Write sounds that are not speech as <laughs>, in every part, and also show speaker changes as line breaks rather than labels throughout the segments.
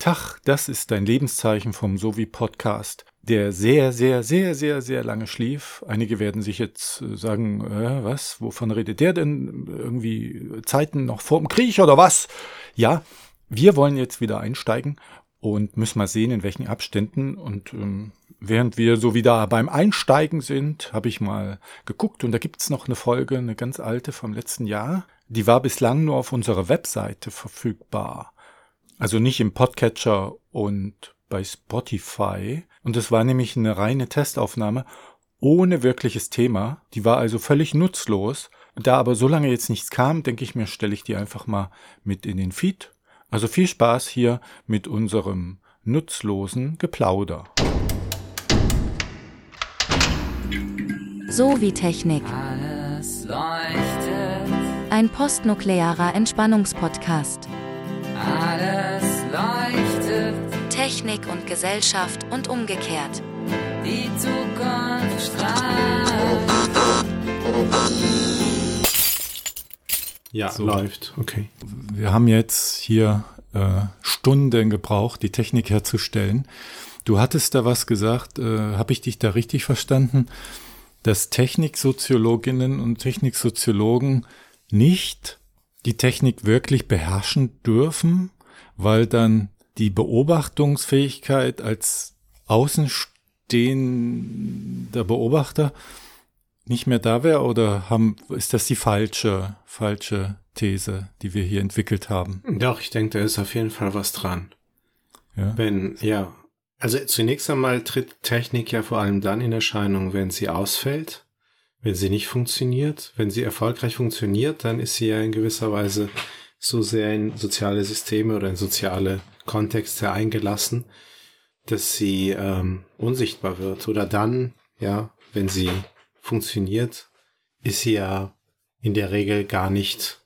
Tag, das ist dein Lebenszeichen vom Sovi Podcast, der sehr, sehr, sehr, sehr, sehr lange schlief. Einige werden sich jetzt äh, sagen, äh, was, wovon redet der denn? Irgendwie Zeiten noch vor dem Krieg oder was? Ja, wir wollen jetzt wieder einsteigen und müssen mal sehen, in welchen Abständen. Und ähm, während wir so wieder beim Einsteigen sind, habe ich mal geguckt und da gibt's noch eine Folge, eine ganz alte vom letzten Jahr. Die war bislang nur auf unserer Webseite verfügbar. Also nicht im Podcatcher und bei Spotify. Und es war nämlich eine reine Testaufnahme ohne wirkliches Thema. Die war also völlig nutzlos. Da aber so lange jetzt nichts kam, denke ich mir, stelle ich die einfach mal mit in den Feed also viel Spaß hier mit unserem nutzlosen Geplauder.
So wie Technik. Alles leuchtet. Ein postnuklearer Entspannungspodcast. Alles leuchtet. Technik und Gesellschaft und umgekehrt. Die Zukunft strahlt.
Ja, so. läuft. Okay. Wir haben jetzt hier äh, Stunden gebraucht, die Technik herzustellen. Du hattest da was gesagt, äh, habe ich dich da richtig verstanden, dass Techniksoziologinnen und Techniksoziologen nicht die Technik wirklich beherrschen dürfen, weil dann die Beobachtungsfähigkeit als außenstehender Beobachter nicht mehr da wäre oder haben, ist das die falsche, falsche These, die wir hier entwickelt haben?
Doch, ich denke, da ist auf jeden Fall was dran. Ja. Wenn, ja. Also zunächst einmal tritt Technik ja vor allem dann in Erscheinung, wenn sie ausfällt, wenn sie nicht funktioniert. Wenn sie erfolgreich funktioniert, dann ist sie ja in gewisser Weise so sehr in soziale Systeme oder in soziale Kontexte eingelassen, dass sie ähm, unsichtbar wird. Oder dann, ja, wenn sie funktioniert, ist sie ja in der Regel gar nicht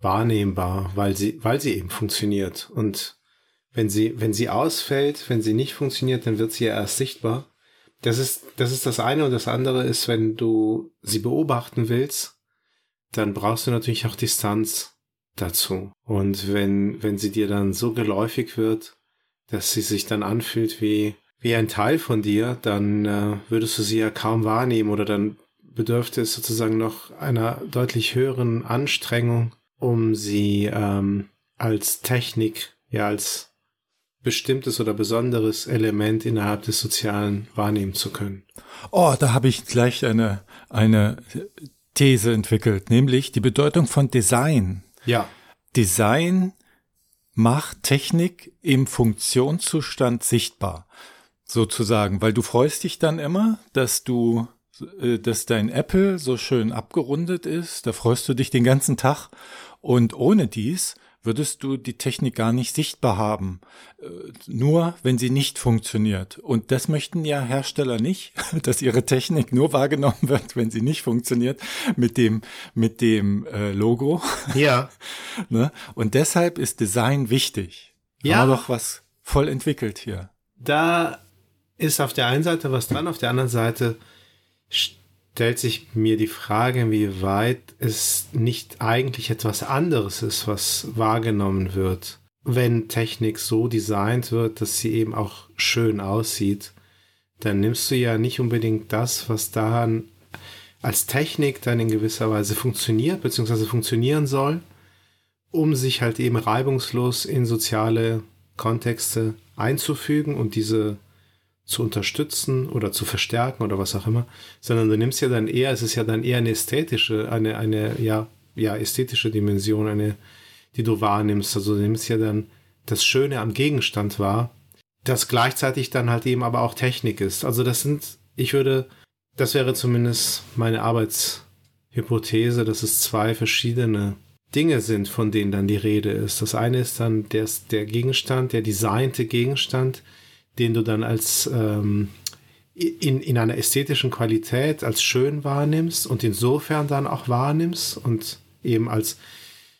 wahrnehmbar, weil sie, weil sie eben funktioniert. Und wenn sie, wenn sie ausfällt, wenn sie nicht funktioniert, dann wird sie ja erst sichtbar. Das ist, das ist das eine und das andere ist, wenn du sie beobachten willst, dann brauchst du natürlich auch Distanz dazu. Und wenn, wenn sie dir dann so geläufig wird, dass sie sich dann anfühlt wie, wie ein Teil von dir, dann äh, würdest du sie ja kaum wahrnehmen oder dann bedürfte es sozusagen noch einer deutlich höheren Anstrengung, um sie ähm, als Technik, ja als bestimmtes oder besonderes Element innerhalb des Sozialen wahrnehmen zu können.
Oh, da habe ich gleich eine, eine These entwickelt, nämlich die Bedeutung von Design.
Ja.
Design macht Technik im Funktionszustand sichtbar sozusagen, weil du freust dich dann immer, dass du, äh, dass dein Apple so schön abgerundet ist, da freust du dich den ganzen Tag und ohne dies würdest du die Technik gar nicht sichtbar haben, äh, nur wenn sie nicht funktioniert. Und das möchten ja Hersteller nicht, <laughs> dass ihre Technik nur wahrgenommen wird, wenn sie nicht funktioniert, mit dem, mit dem äh, Logo. <laughs>
Ja.
ne? Und deshalb ist Design wichtig. Ja. Haben wir doch was voll entwickelt hier.
Da ist auf der einen Seite was dran, auf der anderen Seite stellt sich mir die Frage, wie weit es nicht eigentlich etwas anderes ist, was wahrgenommen wird, wenn Technik so designt wird, dass sie eben auch schön aussieht. Dann nimmst du ja nicht unbedingt das, was daran als Technik dann in gewisser Weise funktioniert, beziehungsweise funktionieren soll, um sich halt eben reibungslos in soziale Kontexte einzufügen und diese zu unterstützen oder zu verstärken oder was auch immer, sondern du nimmst ja dann eher, es ist ja dann eher eine ästhetische, eine, eine, ja, ja, ästhetische Dimension, eine, die du wahrnimmst. Also du nimmst ja dann das Schöne am Gegenstand wahr, das gleichzeitig dann halt eben aber auch Technik ist. Also das sind, ich würde, das wäre zumindest meine Arbeitshypothese, dass es zwei verschiedene Dinge sind, von denen dann die Rede ist. Das eine ist dann der, der Gegenstand, der designte Gegenstand, den du dann als ähm, in, in einer ästhetischen Qualität als schön wahrnimmst und insofern dann auch wahrnimmst und eben als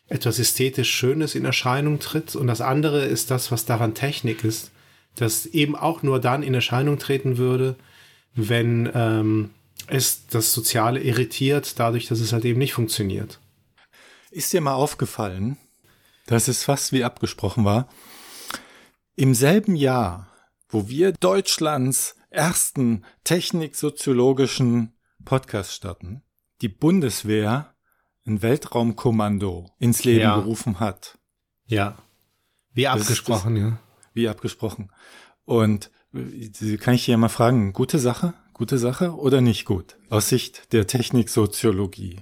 etwas ästhetisch Schönes in Erscheinung tritt. Und das andere ist das, was daran Technik ist, das eben auch nur dann in Erscheinung treten würde, wenn ähm, es das Soziale irritiert, dadurch, dass es halt eben nicht funktioniert.
Ist dir mal aufgefallen, dass es fast wie abgesprochen war? im selben Jahr, wo wir Deutschlands ersten techniksoziologischen Podcast starten, die Bundeswehr ein Weltraumkommando ins Leben ja. gerufen hat.
Ja. Wie abgesprochen, das, ja.
Wie abgesprochen. Und äh, kann ich hier mal fragen, gute Sache? Gute Sache oder nicht gut? Aus Sicht der Techniksoziologie.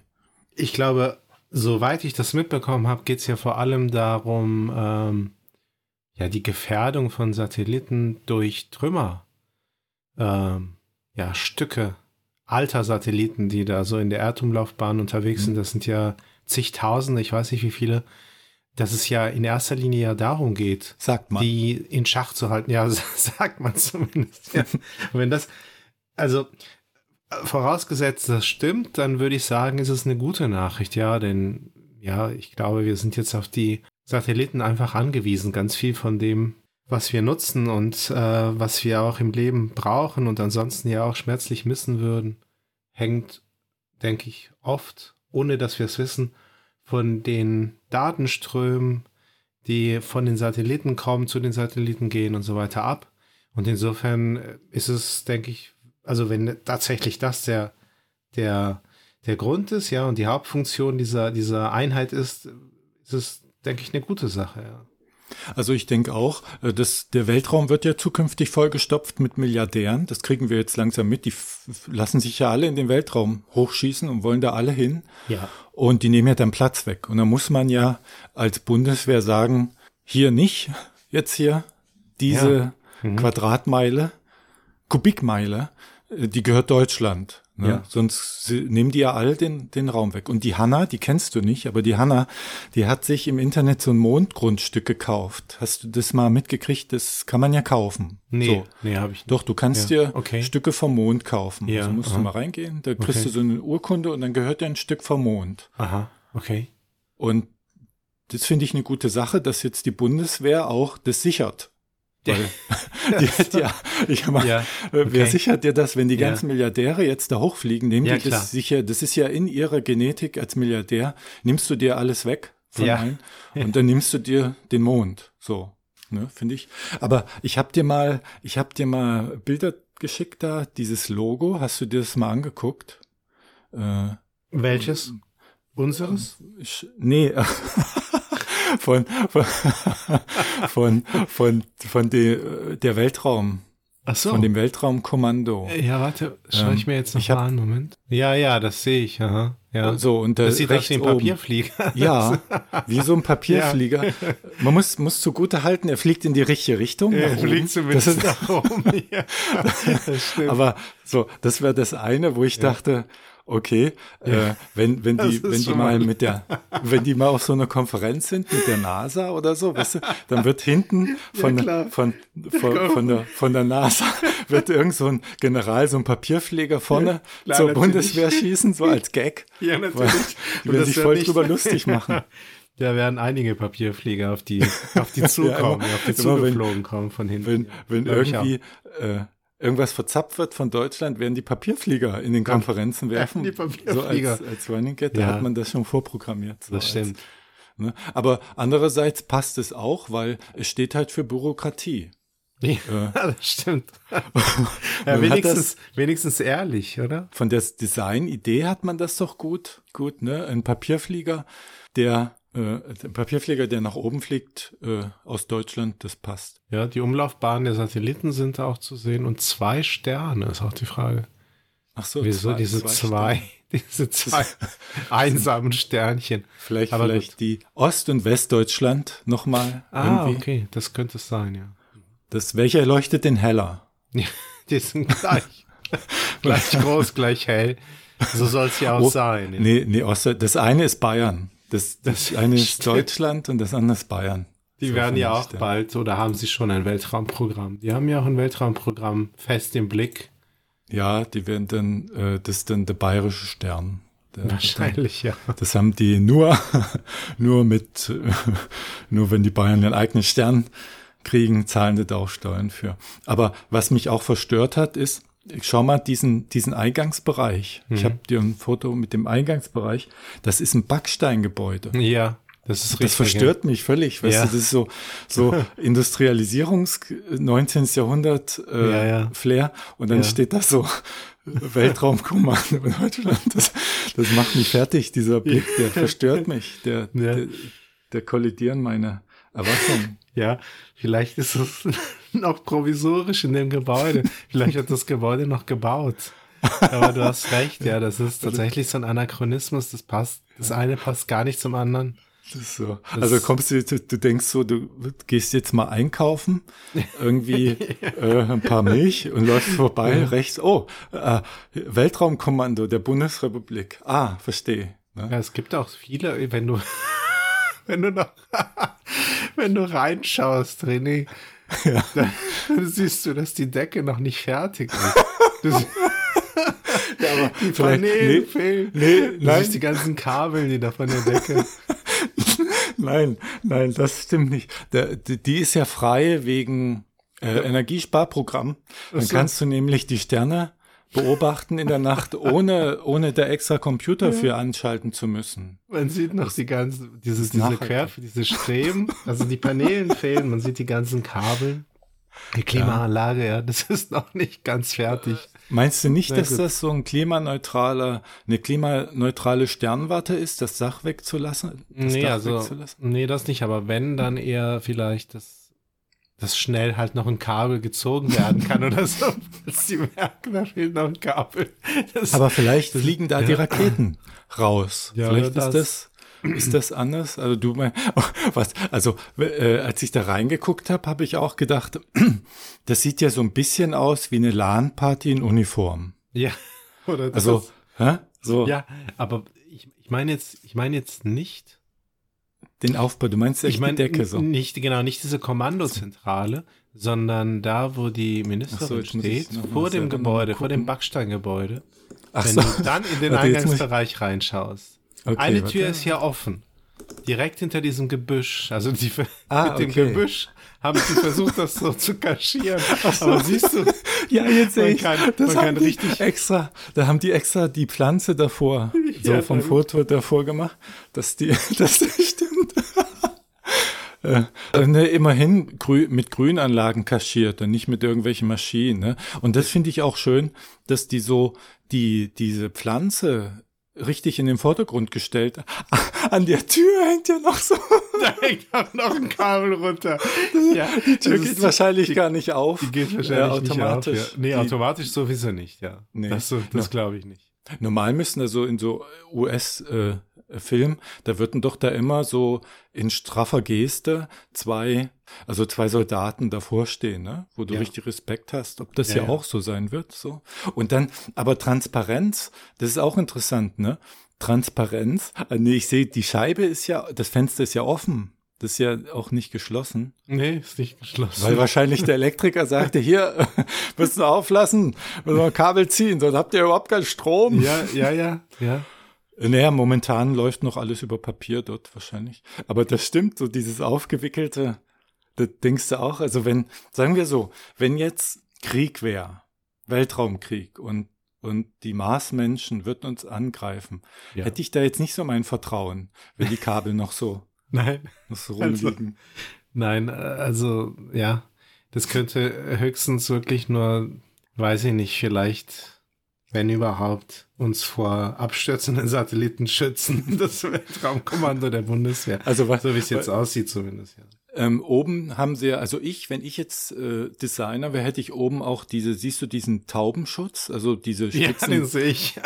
Ich glaube, soweit ich das mitbekommen habe, geht es ja vor allem darum, ähm, ja, die Gefährdung von Satelliten durch Trümmer, ähm, ja, Stücke alter Satelliten, die da so in der Erdumlaufbahn unterwegs mhm. sind. Das sind ja zigtausende, ich weiß nicht wie viele, dass es ja in erster Linie ja darum geht,
sagt man.
die in Schach zu halten. Ja, <laughs> sagt man zumindest. Ja. Wenn das, also vorausgesetzt, das stimmt, dann würde ich sagen, ist es eine gute Nachricht, ja, denn ja, ich glaube, wir sind jetzt auf die Satelliten einfach angewiesen. Ganz viel von dem, was wir nutzen und äh, was wir auch im Leben brauchen und ansonsten ja auch schmerzlich missen würden, hängt, denke ich, oft, ohne dass wir es wissen, von den Datenströmen, die von den Satelliten kommen, zu den Satelliten gehen und so weiter ab. Und insofern ist es, denke ich, also wenn tatsächlich das der, der, der Grund ist, ja, und die Hauptfunktion dieser, dieser Einheit ist, ist es, denke ich, eine gute Sache, ja.
Also ich denke auch, äh, dass der Weltraum wird ja zukünftig vollgestopft mit Milliardären. Das kriegen wir jetzt langsam mit. Die lassen sich ja alle in den Weltraum hochschießen und wollen da alle hin.
Ja.
Und die nehmen ja dann Platz weg. Und da muss man ja als Bundeswehr sagen, hier nicht, jetzt hier diese ja. mhm. Quadratmeile, Kubikmeile, äh, die gehört Deutschland. Ne? Ja. Sonst nehmen die ja all den, den Raum weg. Und die Hanna, die kennst du nicht, aber die Hanna, die hat sich im Internet so ein Mondgrundstück gekauft. Hast du das mal mitgekriegt? Das kann man ja kaufen.
Nee,
so.
nee, habe ich nicht.
Doch, du kannst
ja.
dir
okay.
Stücke vom Mond kaufen.
Ja,
also musst aha. du mal reingehen, da kriegst okay. du so eine Urkunde und dann gehört dir ein Stück vom Mond.
Aha, okay.
Und das finde ich eine gute Sache, dass jetzt die Bundeswehr auch das sichert. Die, <laughs> <laughs> ja, ich meine, ja, okay. wer sichert dir das, wenn die ganzen ja. Milliardäre jetzt da hochfliegen, nehmen ja, die das sicher, das ist ja in ihrer Genetik als Milliardär, nimmst du dir alles weg von ja. allen <laughs> und dann nimmst du dir den Mond, so, ne, finde ich. Aber ich habe dir mal, ich habe dir mal Bilder geschickt da, dieses Logo, hast du dir das mal angeguckt?
Äh, Welches? Unseres?
Ich, nee. Von, von, von, von, von de, der Weltraum.
Ach so.
Von dem Weltraumkommando.
Ja, warte, schau ich mir jetzt noch mal an, Moment. Ja, ja, das sehe ich, aha. Ja.
So, und
das sieht aus wie ein Papierflieger. <laughs>
Ja, wie so ein Papierflieger. Ja. Man muss, muss zugute halten, er fliegt in die richtige Richtung.
Er fliegt zumindest das ist, nach oben. Ja, <laughs>
das. Aber so, das wäre das eine, wo ich dachte, okay, äh, wenn, wenn die, wenn die mal mit der, wenn die mal auf so einer Konferenz sind mit der NASA oder so, weißt du, dann wird hinten von, ja, von, von, von, der, von der NASA <laughs> wird irgend so ein General, so ein Papierpfleger vorne ja, zur natürlich. Bundeswehr schießen, so als Gag. <laughs>
Ja, natürlich.
Die werden sich voll nicht. drüber lustig <laughs> machen.
Da werden einige Papierflieger auf die, auf die zukommen, ja, auf die zugeflogen kommen von hinten.
Wenn, wenn irgendwie, äh, irgendwas verzapft wird von Deutschland, werden die Papierflieger in den Konferenzen <laughs> werfen.
Die Papierflieger.
So als, als Running Get, da ja. hat man das schon vorprogrammiert.
So das stimmt.
Als, ne? Aber andererseits passt es auch, weil es steht halt für Bürokratie.
Ja, äh, <laughs> das stimmt. <laughs> ja, wenigstens, das, wenigstens ehrlich, oder?
Von der Design-Idee hat man das doch gut, gut, ne? Ein Papierflieger, der äh, ein Papierflieger, der nach oben fliegt äh, aus Deutschland, das passt.
Ja, die Umlaufbahnen der Satelliten sind da auch zu sehen und zwei Sterne ist auch die Frage.
Ach so,
wieso zwei, diese zwei, zwei <laughs> diese <laughs> zwei einsamen Sternchen.
Vielleicht, Aber vielleicht gut. die Ost- und Westdeutschland nochmal.
Ah, irgendwie. okay, das könnte es sein, ja.
Das, welcher leuchtet denn heller? <laughs>
die sind gleich. gleich groß, gleich hell. So soll es ja auch oh, sein. Ja.
Nee, nee, Ost, das eine ist Bayern. Das, das eine ist Deutschland und das andere ist Bayern.
Die so werden ja auch bald, oder haben sie schon ein Weltraumprogramm? Die haben ja auch ein Weltraumprogramm fest im Blick.
Ja, die werden dann, äh, das ist dann der bayerische Stern. Der,
Wahrscheinlich,
der,
ja.
Das haben die nur, <laughs> nur mit, <laughs> nur wenn die Bayern den eigenen Stern kriegen, zahlen die da auch Steuern für. Aber was mich auch verstört hat, ist, schau mal diesen, diesen Eingangsbereich. Mhm. Ich habe dir ein Foto mit dem Eingangsbereich. Das ist ein Backsteingebäude.
Ja. Das ist
Das
richtig.
verstört mich völlig, weißt
Ja.
du, das ist so, so <laughs> Industrialisierungs 19. Jahrhundert äh,
Ja, ja.
Flair und dann steht da so <laughs> Weltraumkommando in Deutschland. Das, das macht mich fertig, dieser Blick, der <laughs> verstört mich, der, der, der kollidieren meine Erwartungen.
Ja, vielleicht ist es <laughs> noch provisorisch in dem Gebäude. Vielleicht wird das Gebäude noch gebaut. Aber du hast recht, ja, das ist tatsächlich so ein Anachronismus, das passt, das eine passt gar nicht zum anderen.
So. Also kommst du, du, du denkst so, du gehst jetzt mal einkaufen, <laughs> irgendwie äh, ein paar Milch und läufst vorbei, rechts, oh, äh, Weltraumkommando der Bundesrepublik. Ah, verstehe. Ne?
Ja, es gibt auch viele, wenn du, <laughs> wenn du noch, wenn du reinschaust, René, dann, dann siehst du, dass die Decke noch nicht fertig ist. Du, <laughs>
Ja, aber
die
vielleicht-
Paneele
nee,
fehlen.
nee,
Du
nein.
siehst die ganzen Kabel, die da von der Decke. <laughs>
Nein, nein, das stimmt nicht. Der, die, die ist ja frei wegen äh, Energiesparprogramm. Dann
so.
kannst du nämlich die Sterne beobachten in der Nacht, ohne, ohne da extra Computer für anschalten zu müssen.
Man sieht noch die ganzen, dieses, diese. Curve, diese Streben, also die Paneelen fehlen, man sieht die ganzen Kabel. Die Klimaanlage, ja, das ist noch nicht ganz fertig.
Meinst du nicht, dass
gut.
das so ein klimaneutraler, eine klimaneutrale Sternwarte ist, das Dach wegzulassen? Das
Nee,
Dach
also,
wegzulassen?
nee, das nicht, aber wenn, dann eher vielleicht, dass, dass schnell halt noch ein Kabel gezogen werden kann oder so. <laughs> Dass die merken, da fehlt noch ein Kabel. Das,
Aber vielleicht fliegen da die
ja.
Raketen raus.
Ja,
vielleicht
oder
ist das, ist das anders. Also du mein, oh, was? Also äh, als ich da reingeguckt habe, habe ich auch gedacht, <clears throat> das sieht ja so ein bisschen aus wie eine LAN-Party in Uniform.
ja, oder das,
Also, hä? so
ja, aber ich, ich meine jetzt, ich meine jetzt nicht,
den Aufbau. Du meinst echt
ich meine
die Decke so.
nicht, genau, nicht diese Kommandozentrale, sondern da, wo die Ministerin
ich
steht, vor dem Gebäude,
gucken.
vor dem Backsteingebäude.
Ach
Wenn
so.
du dann in den <laughs>
Warte, ich-
Eingangsbereich reinschaust.
Okay,
Eine
warte.
Tür ist ja offen. Direkt hinter diesem Gebüsch. Also die, <laughs>
Ah,
mit dem
okay.
Gebüsch haben sie versucht, das so zu kaschieren. <laughs> Aber siehst du,
Ja, jetzt sehe
Man
ich.
kann-
das
man
haben
kann
die
richtig-
extra. Da haben die extra die Pflanze davor, so
Ja,
vom
dann-
Foto davor gemacht, dass die, dass das stimmt. Äh, ne, immerhin grü mit Grünanlagen kaschiert und nicht mit irgendwelchen Maschinen. Ne? Und das finde ich auch schön, dass die so die diese Pflanze richtig in den Vordergrund gestellt. <laughs> An der Tür hängt ja noch so. <laughs>
da hängt auch noch ein Kabel runter. Ja,
Die Tür geht
ist-
wahrscheinlich gar nicht auf.
Die geht wahrscheinlich
Ja,
nicht
automatisch.
auf. Ja. Nee,
Die-
automatisch sowieso nicht, ja.
Nee.
Das, so- das glaube ich nicht.
Normal müssen da so in so US-Film, da würden doch da immer so in straffer Geste zwei, also zwei Soldaten davor stehen, ne? wo du
Ja.
richtig Respekt hast, ob das
Ja,
ja, auch so sein wird. So. Und dann, aber Transparenz, das ist auch interessant, ne? Transparenz, äh, nee, ich sehe, die Scheibe ist ja, das Fenster ist ja offen. Das ist ja auch nicht geschlossen.
Nee, ist nicht geschlossen.
Weil wahrscheinlich der Elektriker sagte, hier, <laughs> müssen wir auflassen, müssen wir ein Kabel ziehen, sonst habt ihr überhaupt keinen Strom.
ja, ja, ja, ja.
Naja, momentan läuft noch alles über Papier dort wahrscheinlich. Aber das stimmt, so dieses aufgewickelte, das denkst du auch, also wenn, sagen wir so, wenn jetzt Krieg wäre, Weltraumkrieg und, und die Marsmenschen würden uns angreifen,
Ja.
hätte ich da jetzt nicht so mein Vertrauen, wenn die Kabel noch so, <laughs>
Nein.
noch so
Also-
rumliegen.
Nein, äh, also ja, das könnte höchstens wirklich nur, weiß ich nicht, vielleicht, wenn überhaupt, uns vor abstürzenden Satelliten schützen. <laughs> Das Weltraumkommando der Bundeswehr.
Also was,
So wie es jetzt aussieht zumindest, ja.
Ähm, oben haben sie ja, also ich, wenn ich jetzt äh, Designer wäre, hätte ich oben auch diese, siehst du diesen Taubenschutz, also diese
Ja,
Spitzen,
den sehe ich.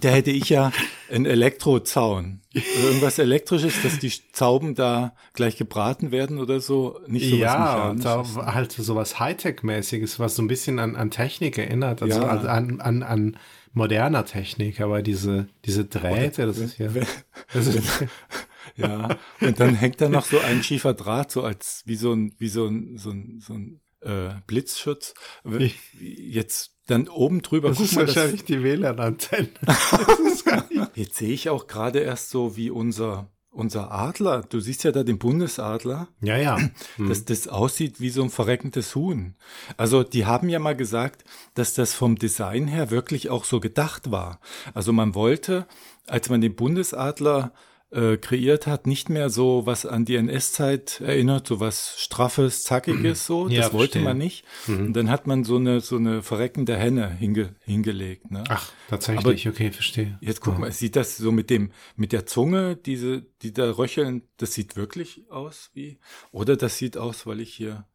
Da hätte ich ja einen Elektrozaun. Irgendwas Elektrisches, dass die Tauben da gleich gebraten werden oder so, nicht so
ja, und da halt sowas Hightech-mäßiges, was so ein bisschen an, an Technik erinnert, also
Ja.
an, an, an moderner Technik, aber diese, diese Drähte, das ist ja. Das ist,
Ja, und dann hängt da noch so ein schiefer Draht, so als wie so ein, wie so ein, so ein, so ein äh, Blitzschutz. Jetzt dann oben drüber,
das ist
mal, das,
wahrscheinlich die WLAN-Antenne. <laughs> Das gar nicht-
Jetzt sehe ich auch gerade erst so wie unser, unser Adler. Du siehst ja da den Bundesadler,
ja, ja.
dass das aussieht wie so ein verreckendes Huhn. Also die haben ja mal gesagt, dass das vom Design her wirklich auch so gedacht war. Also man wollte, als man den Bundesadler äh, kreiert hat, nicht mehr so was an die NS-Zeit erinnert, so was straffes, zackiges so.
Ja,
das wollte
verstehe.
man nicht.
Mhm.
Und dann hat man so eine so eine verreckende Henne hinge, hingelegt. Ne?
Ach, tatsächlich, okay, verstehe.
Jetzt guck mal, sieht das so mit dem, mit der Zunge, diese, die da röcheln, das sieht wirklich aus wie, oder das sieht aus, weil ich hier,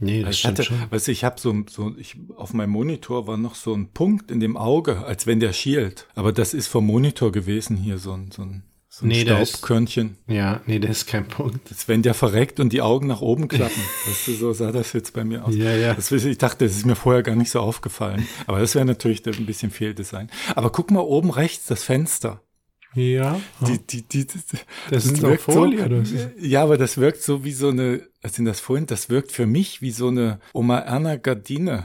Nee, das
ich hatte,
schon.
weißt du, ich habe so, so, ich, auf meinem Monitor war noch so ein Punkt in dem Auge, als wenn der schielt. Aber das ist vom Monitor gewesen hier, so ein, so ein, so ein
Nee, der ist-
Staubkörnchen.
Ja, nee, das ist kein Punkt.
Das, wenn der verreckt und die Augen nach oben klappen. <laughs> weißt du, so sah das jetzt bei mir aus.
Ja, ja.
Das, ich dachte, das ist mir vorher gar nicht so aufgefallen. Aber das wäre natürlich ein bisschen Fehldesign. Aber guck mal oben rechts, das Fenster.
Ja,
Die, die, die, die,
das ist doch
wirkt
Folie.
so,
oder ist-
Ja, aber das wirkt so wie so eine, was sind das vorhin? Das wirkt für mich wie so eine Oma Erna Gardine.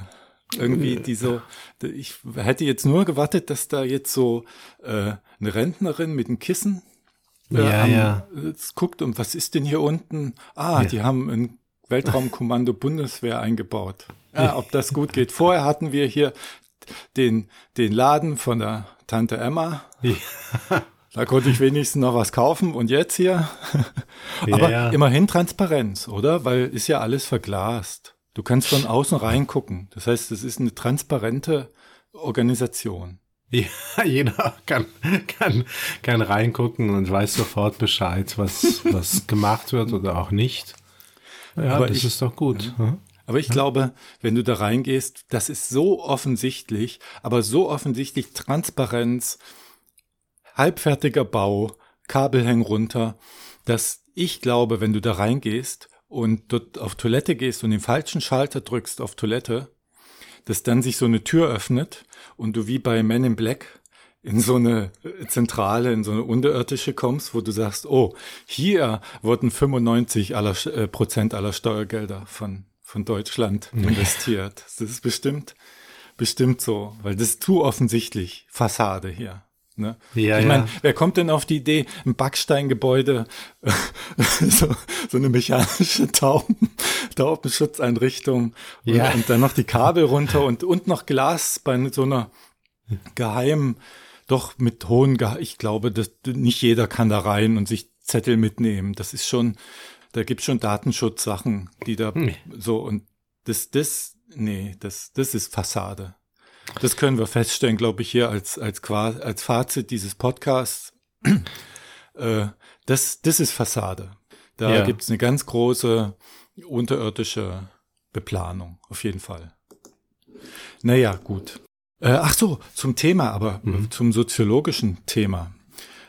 Irgendwie, die so, ich hätte jetzt nur gewartet, dass da jetzt so äh, eine Rentnerin mit einem Kissen äh,
Ja,
am-
ja.
jetzt guckt und was ist denn hier unten? Ah,
Ja.
die haben ein Weltraumkommando Bundeswehr eingebaut. Ja, ob das gut geht. Vorher hatten wir hier den, den Laden von der Tante Emma. Da konnte ich wenigstens noch was kaufen und jetzt hier.
Ja,
Aber
ja.
immerhin Transparenz, oder? Weil ist ja alles verglast. Du kannst von außen reingucken. Das heißt, es ist eine transparente Organisation.
Ja, <laughs> jeder kann, kann, kann reingucken und weiß sofort Bescheid, was, was gemacht wird oder auch nicht. Ja,
Aber
das
ich-
ist doch gut. hm?
Aber ich glaube, wenn du da reingehst, das ist so offensichtlich, aber so offensichtlich Transparenz, halbfertiger Bau, Kabel hängen runter, dass ich glaube, wenn du da reingehst und dort auf Toilette gehst und den falschen Schalter drückst auf Toilette, dass dann sich so eine Tür öffnet und du wie bei Men in Black in so eine Zentrale, in so eine unterirdische kommst, wo du sagst, oh, hier wurden 95 aller, äh, Prozent aller Steuergelder von, von Deutschland investiert. Das ist bestimmt, bestimmt so, weil das ist zu offensichtlich Fassade hier. Ne?
Ja,
ich
ja.
meine, wer kommt denn auf die Idee, ein Backsteingebäude, <laughs> so, so eine mechanische Tauben, Taubenschutzeinrichtung und,
Ja.
und dann noch die Kabel runter und, und noch Glas bei so einer geheimen, doch mit hohen, Gehe ich glaube, dass nicht jeder kann da rein und sich Zettel mitnehmen. Das ist schon, da gibt's schon Datenschutzsachen, die da
Hm.
so und das, das, nee, das, das ist Fassade. Das können wir feststellen, glaube ich, hier als, als, als Fazit dieses Podcasts. <clears throat> äh, das, das ist Fassade. Da
Ja.
gibt's eine ganz große unterirdische Beplanung, auf jeden Fall. Naja, gut. Äh, ach so, zum Thema, aber
Mhm.
zum soziologischen Thema.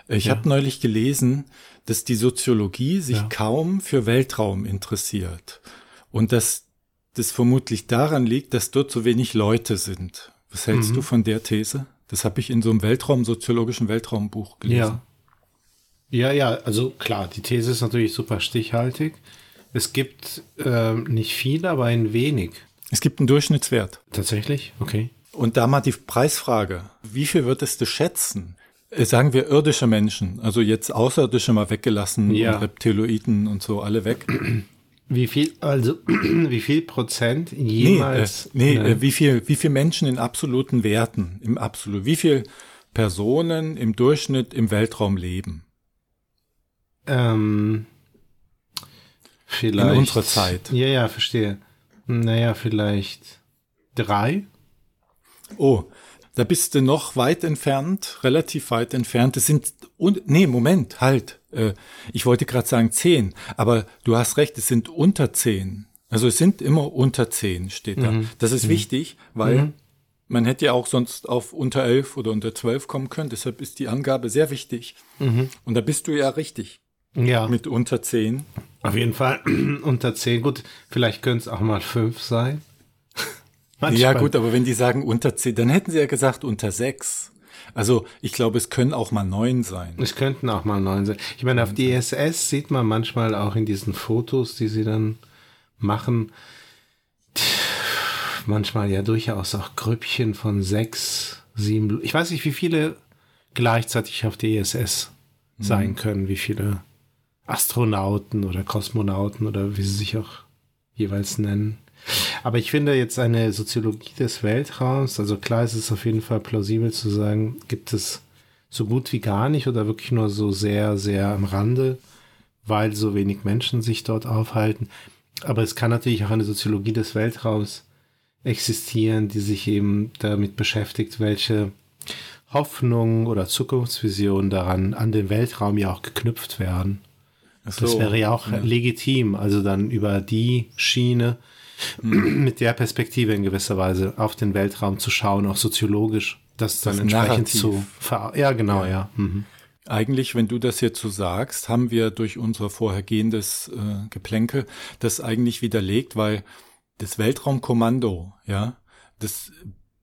Ich
Ja.
habe neulich gelesen, dass die Soziologie sich
Ja.
kaum für Weltraum interessiert und dass das vermutlich daran liegt, dass dort so wenig Leute sind. Was hältst
Mhm.
du von der These? Das habe ich in so einem Weltraum, soziologischen Weltraumbuch gelesen.
Ja. Ja, ja, also klar, die These ist natürlich super stichhaltig. Es gibt ähm, nicht viele, aber ein wenig.
Es gibt einen Durchschnittswert.
Tatsächlich? Okay.
Und da mal die Preisfrage. Wie viel würdest du schätzen? Äh, Sagen wir irdische Menschen, also jetzt Außerirdische mal weggelassen,
Ja.
und Reptiloiden und so alle weg.
Wie viel, also, <clears throat> wie viel Prozent
Nee,
jemals?
äh, nee äh, wie viel, wie viel Menschen in absoluten Werten, im Absolut, wie viel Personen im Durchschnitt im Weltraum leben?
Ähm, vielleicht.
In unserer Zeit.
Ja, ja, verstehe. Naja, vielleicht drei.
Oh, da bist du noch weit entfernt, relativ weit entfernt. Es sind, und, nee, Moment, halt. Äh, ich wollte gerade sagen zehn, aber du hast recht, es sind unter zehn. Also es sind immer unter zehn, steht da. Das ist wichtig, weil man hätte ja auch sonst auf unter elf oder unter zwölf kommen können. Deshalb ist die Angabe sehr wichtig. Und da bist du ja richtig
Ja,
mit unter zehn.
auf jeden Fall <clears throat> unter zehn. Gut, vielleicht können es auch mal fünf sein. <laughs>
Ja gut, aber wenn die sagen unter zehn, dann hätten sie ja gesagt unter sechs. Also ich glaube, es können auch mal neun sein.
Es könnten auch mal neun sein. Ich meine, auf die ISS sieht man manchmal auch in diesen Fotos, die sie dann machen, manchmal ja durchaus auch Grüppchen von sechs, sieben. Ich weiß nicht, wie viele gleichzeitig auf der ISS sein können, wie viele Astronauten oder Kosmonauten oder wie sie sich auch jeweils nennen. Aber ich finde jetzt eine Soziologie des Weltraums, also klar ist es auf jeden Fall plausibel zu sagen, gibt es so gut wie gar nicht oder wirklich nur so sehr, sehr am Rande, weil so wenig Menschen sich dort aufhalten. Aber es kann natürlich auch eine Soziologie des Weltraums existieren, die sich eben damit beschäftigt, welche Hoffnungen oder Zukunftsvisionen daran an den Weltraum ja auch geknüpft werden. So, das wäre ja auch ja. legitim, also dann über die Schiene. Mit der Perspektive in gewisser Weise auf den Weltraum zu schauen, auch soziologisch, das, das dann entsprechend Narrativ. zu ver Ja, genau, ja. ja. Mhm.
Eigentlich, wenn du das jetzt so sagst, haben wir durch unser vorhergehendes äh, Geplänkel das eigentlich widerlegt, weil das Weltraumkommando, ja, das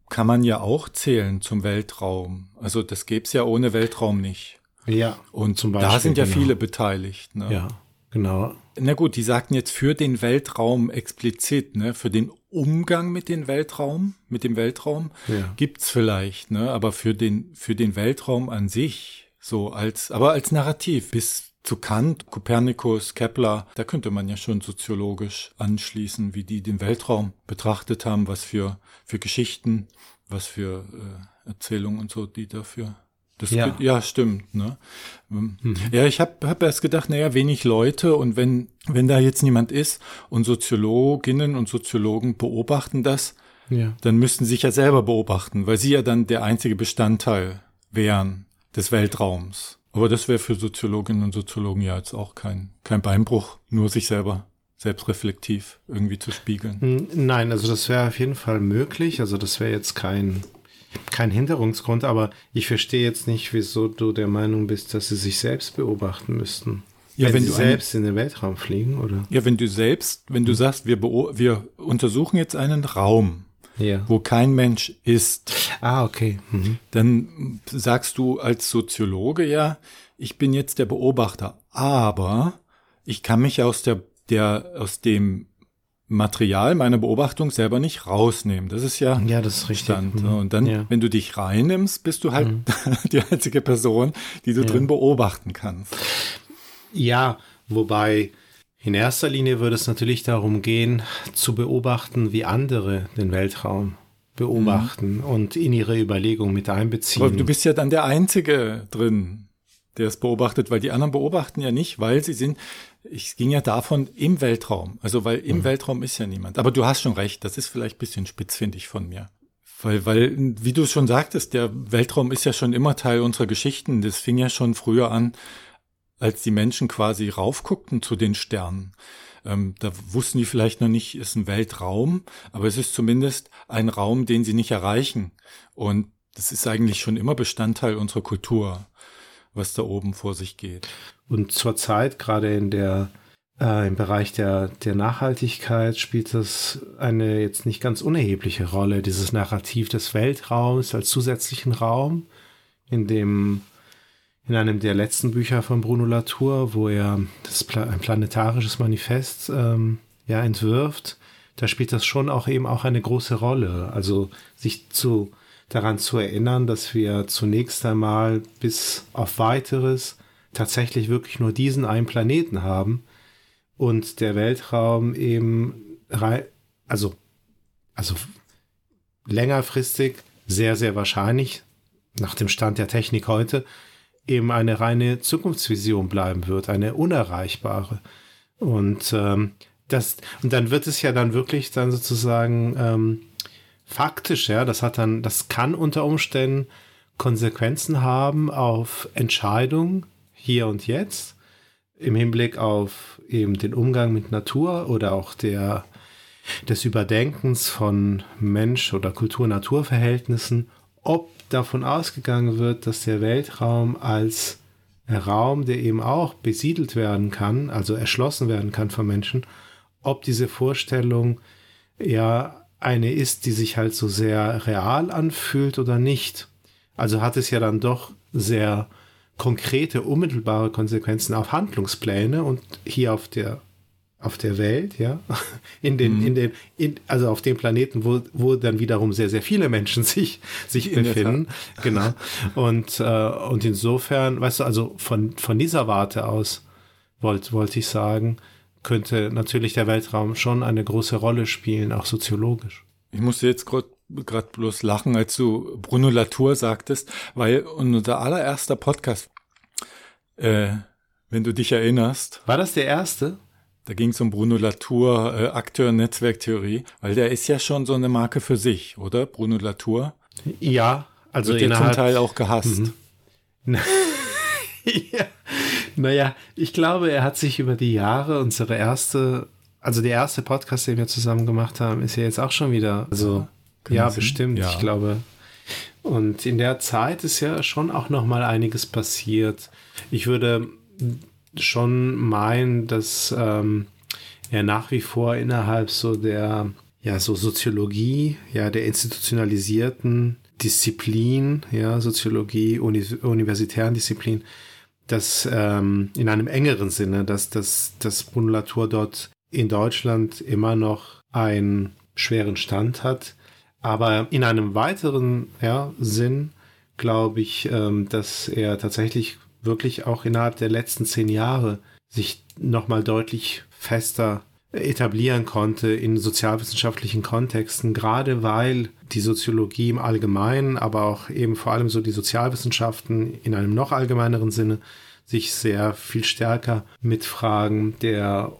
kann man ja auch zählen zum Weltraum. Also das gäbe ja ohne Weltraum nicht.
Ja.
Und zum Beispiel, da sind ja genau. viele beteiligt. Ne?
Ja, genau.
Na gut, die sagten jetzt für den Weltraum explizit, ne, für den Umgang mit dem Weltraum, mit dem Weltraum ja. gibt's vielleicht, ne, aber für den für den Weltraum an sich so als aber als Narrativ bis zu Kant, Kopernikus, Kepler, da könnte man ja schon soziologisch anschließen, wie die den Weltraum betrachtet haben, was für für Geschichten, was für äh, Erzählungen und so, die dafür das ja. ja, stimmt. Ne? Mhm. Ja, ich habe hab erst gedacht, naja, wenig Leute und wenn, wenn da jetzt niemand ist und Soziologinnen und Soziologen beobachten das, ja. dann müssten sie sich ja selber beobachten, weil sie ja dann der einzige Bestandteil wären des Weltraums. Aber das wäre für Soziologinnen und Soziologen ja jetzt auch kein, kein Beinbruch, nur sich selber selbstreflektiv irgendwie zu spiegeln.
Nein, also das wäre auf jeden Fall möglich. Also das wäre jetzt kein kein Hinderungsgrund, aber ich verstehe jetzt nicht, wieso du der Meinung bist, dass sie sich selbst beobachten müssten. Ja, wenn, wenn du selbst in den Weltraum fliegen, oder?
Ja, wenn du selbst, wenn du sagst, wir, wir untersuchen jetzt einen Raum, ja. wo kein Mensch ist.
Ah, okay. Mhm.
Dann sagst du als Soziologe ja, ich bin jetzt der Beobachter, aber ich kann mich aus der, der, aus dem Material meiner Beobachtung selber nicht rausnehmen. Das ist ja,
ja das ist richtig. Stand.
Mhm. Und dann, ja. wenn du dich reinnimmst, bist du halt mhm. <laughs> die einzige Person, die du ja. drin beobachten kannst.
Ja, wobei in erster Linie würde es natürlich darum gehen, zu beobachten, wie andere den Weltraum beobachten mhm. und in ihre Überlegung mit einbeziehen. Aber
du bist ja dann der Einzige drin, der es beobachtet, weil die anderen beobachten ja nicht, weil sie sind, ich ging ja davon im Weltraum, also weil im mhm. Weltraum ist ja niemand. Aber du hast schon recht, das ist vielleicht bisschen spitz, finde ich, von mir. Weil, weil, wie du schon sagtest, der Weltraum ist ja schon immer Teil unserer Geschichten. Das fing ja schon früher an, als die Menschen quasi raufguckten zu den Sternen. Ähm, da wussten die vielleicht noch nicht, ist ein Weltraum, aber es ist zumindest ein Raum, den sie nicht erreichen. Und das ist eigentlich schon immer Bestandteil unserer Kultur was da oben vor sich geht.
Und zurzeit, gerade in der äh, im Bereich der, der Nachhaltigkeit, spielt das eine jetzt nicht ganz unerhebliche Rolle, dieses Narrativ des Weltraums als zusätzlichen Raum, in dem in einem der letzten Bücher von Bruno Latour, wo er das Pla ein planetarisches Manifest ähm, ja entwirft, da spielt das schon auch eben auch eine große Rolle. Also sich zu daran zu erinnern, dass wir zunächst einmal bis auf weiteres tatsächlich wirklich nur diesen einen Planeten haben und der Weltraum eben also also längerfristig sehr sehr wahrscheinlich nach dem Stand der Technik heute eben eine reine Zukunftsvision bleiben wird, eine unerreichbare. Und ähm, das und dann wird es ja dann wirklich dann sozusagen ähm, faktisch, ja, das hat dann, das kann unter Umständen Konsequenzen haben auf Entscheidungen hier und jetzt im Hinblick auf eben den Umgang mit Natur oder auch der, des Überdenkens von Mensch- oder Kultur-Natur-Verhältnissen, ob davon ausgegangen wird, dass der Weltraum als Raum, der eben auch besiedelt werden kann, also erschlossen werden kann von Menschen, ob diese Vorstellung ja eine ist, die sich halt so sehr real anfühlt oder nicht. Also hat es ja dann doch sehr konkrete, unmittelbare Konsequenzen auf Handlungspläne und hier auf der auf der Welt, ja, <laughs> in den, mhm. in den, in, also auf dem Planeten, wo, wo dann wiederum sehr, sehr viele Menschen <laughs> sich, sich befinden. Genau. Und, äh, und insofern, weißt du, also von, von dieser Warte aus wollte, wollte ich sagen, könnte natürlich der Weltraum schon eine große Rolle spielen, auch soziologisch.
Ich musste jetzt gerade bloß lachen, als du Bruno Latour sagtest, weil unser allererster Podcast, äh, wenn du dich erinnerst.
War das der erste?
Da ging es um Bruno Latour, äh, Akteur Netzwerktheorie, weil der ist ja schon so eine Marke für sich, oder? Bruno Latour?
Ja, also
Wird innerhalb, zum Teil auch gehasst.
Mhm. <laughs> ja. Naja, ich glaube, er hat sich über die Jahre unsere erste, also der erste Podcast, den wir zusammen gemacht haben, ist ja jetzt auch schon wieder, also ja, ja bestimmt, ja. ich glaube. Und in der Zeit ist ja schon auch noch mal einiges passiert. Ich würde schon meinen, dass ähm, er nach wie vor innerhalb so der ja so Soziologie, ja der institutionalisierten Disziplin, ja Soziologie, Uni universitären Disziplin, dass ähm, in einem engeren Sinne, dass das dass Bruno dort in Deutschland immer noch einen schweren Stand hat, aber in einem weiteren ja, Sinn glaube ich, ähm, dass er tatsächlich wirklich auch innerhalb der letzten zehn Jahre sich nochmal deutlich fester etablieren konnte in sozialwissenschaftlichen Kontexten, gerade weil die Soziologie im Allgemeinen, aber auch eben vor allem so die Sozialwissenschaften in einem noch allgemeineren Sinne sich sehr viel stärker mit Fragen der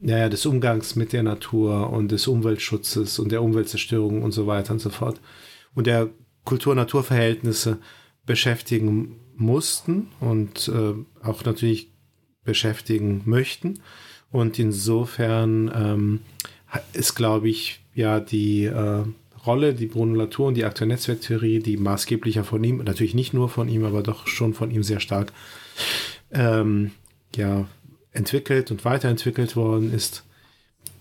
naja, des Umgangs mit der Natur und des Umweltschutzes und der Umweltzerstörung und so weiter und so fort und der Kultur-Natur-Verhältnisse beschäftigen mussten und äh, auch natürlich beschäftigen möchten. Und insofern ähm, ist, glaube ich, ja die äh, Rolle, die Bruno Latour und die aktuelle Netzwerktheorie, die maßgeblicher von ihm, natürlich nicht nur von ihm, aber doch schon von ihm sehr stark ähm, ja, entwickelt und weiterentwickelt worden ist,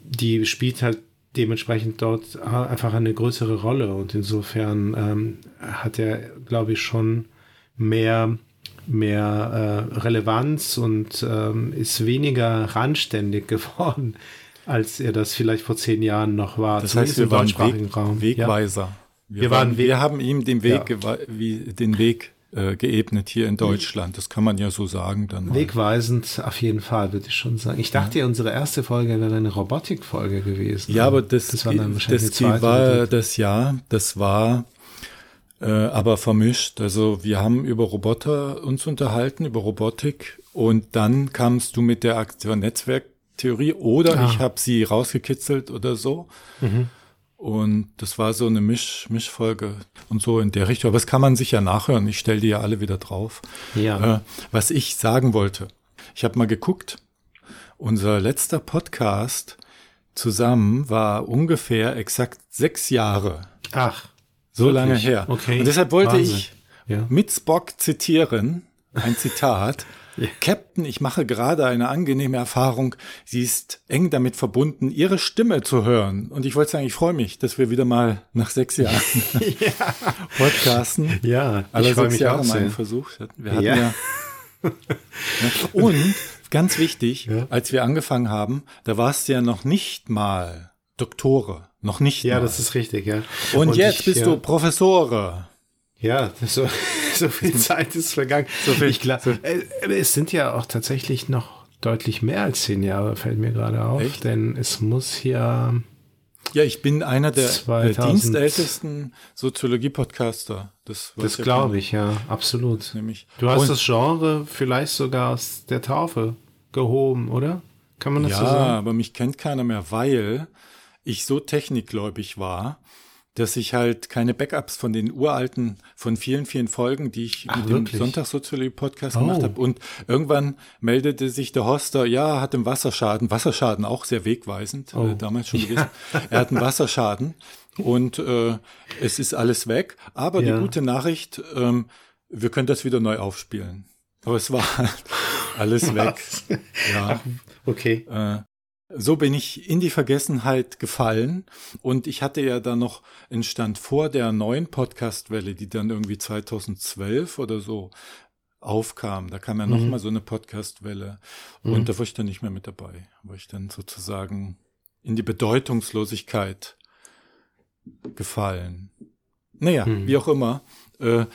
die spielt halt dementsprechend dort einfach eine größere Rolle. Und insofern ähm, hat er, glaube ich, schon mehr, mehr äh, Relevanz und ähm, ist weniger randständig <laughs> geworden, als er das vielleicht vor zehn Jahren noch war.
Das heißt, wir waren Weg, Raum. Wegweiser. Ja. Wir, wir, waren, wir haben ihm den Weg, ja. wie, den Weg äh, geebnet hier in Deutschland. Das kann man ja so sagen. Dann
mal. Wegweisend auf jeden Fall, würde ich schon sagen. Ich dachte ja, unsere erste Folge wäre eine Robotikfolge gewesen.
Ja, aber das, das war dann wahrscheinlich das, die war das Jahr, das war aber vermischt. Also wir haben über Roboter uns unterhalten, über Robotik und dann kamst du mit der Aktion Netzwerktheorie oder ah. ich habe sie rausgekitzelt oder so. Mhm. Und das war so eine Misch, Mischfolge und so in der Richtung. Aber das kann man sich ja nachhören. Ich stelle die ja alle wieder drauf. Ja. Äh, was ich sagen wollte, ich habe mal geguckt, unser letzter Podcast zusammen war ungefähr exakt sechs Jahre.
Ach.
So Wirklich? lange her. Okay. Und deshalb wollte Wahnsinn. ich ja. mit Spock zitieren, ein Zitat. <laughs> ja. Captain, ich mache gerade eine angenehme Erfahrung. Sie ist eng damit verbunden, Ihre Stimme zu hören. Und ich wollte sagen, ich freue mich, dass wir wieder mal nach sechs <laughs> Jahren ja. podcasten.
Ja,
alle sechs Jahre mal einen Versuch hatten. Wir hatten ja. <laughs> und ganz wichtig, als wir angefangen haben, da warst du ja noch nicht mal Doktore. Noch nicht.
Ja,
mal.
das ist richtig, ja.
Und, Und jetzt ich, bist ja. du Professore.
Ja, <laughs> so, so viel <laughs> Zeit ist vergangen. So viel, ich glaub, so. Äh, es sind ja auch tatsächlich noch deutlich mehr als zehn Jahre, fällt mir gerade auf. Echt? Denn es muss hier.
Ja, ich bin einer der 2000, dienstältesten Soziologie-Podcaster.
Das, das glaube ich, ja, absolut. Nämlich. Du hast das Genre vielleicht sogar aus der Taufe gehoben, oder?
Kann man das ja, so sagen? Ja, aber mich kennt keiner mehr, weil ich so technikgläubig war, dass ich halt keine Backups von den uralten, von vielen, vielen Folgen, die ich Ach, mit wirklich? dem Sonntagssoziologie-Podcast oh. gemacht habe. Und irgendwann meldete sich der Hoster, ja, hat einen Wasserschaden. Wasserschaden auch sehr wegweisend, äh, oh. äh, damals schon <laughs> gewesen. Ja. Er hat einen Wasserschaden und äh, es ist alles weg. Aber ja. die gute Nachricht, ähm, wir können das wieder neu aufspielen. Aber es war halt <laughs> alles <laughs> weg.
ja. Okay.
Äh, so bin ich in die Vergessenheit gefallen und ich hatte ja dann noch einen Stand vor der neuen Podcastwelle, die dann irgendwie 2012 oder so aufkam. Da kam ja mhm. noch mal so eine Podcastwelle mhm. und da war ich dann nicht mehr mit dabei, war ich dann sozusagen in die Bedeutungslosigkeit gefallen. Naja, mhm. wie auch immer. Äh,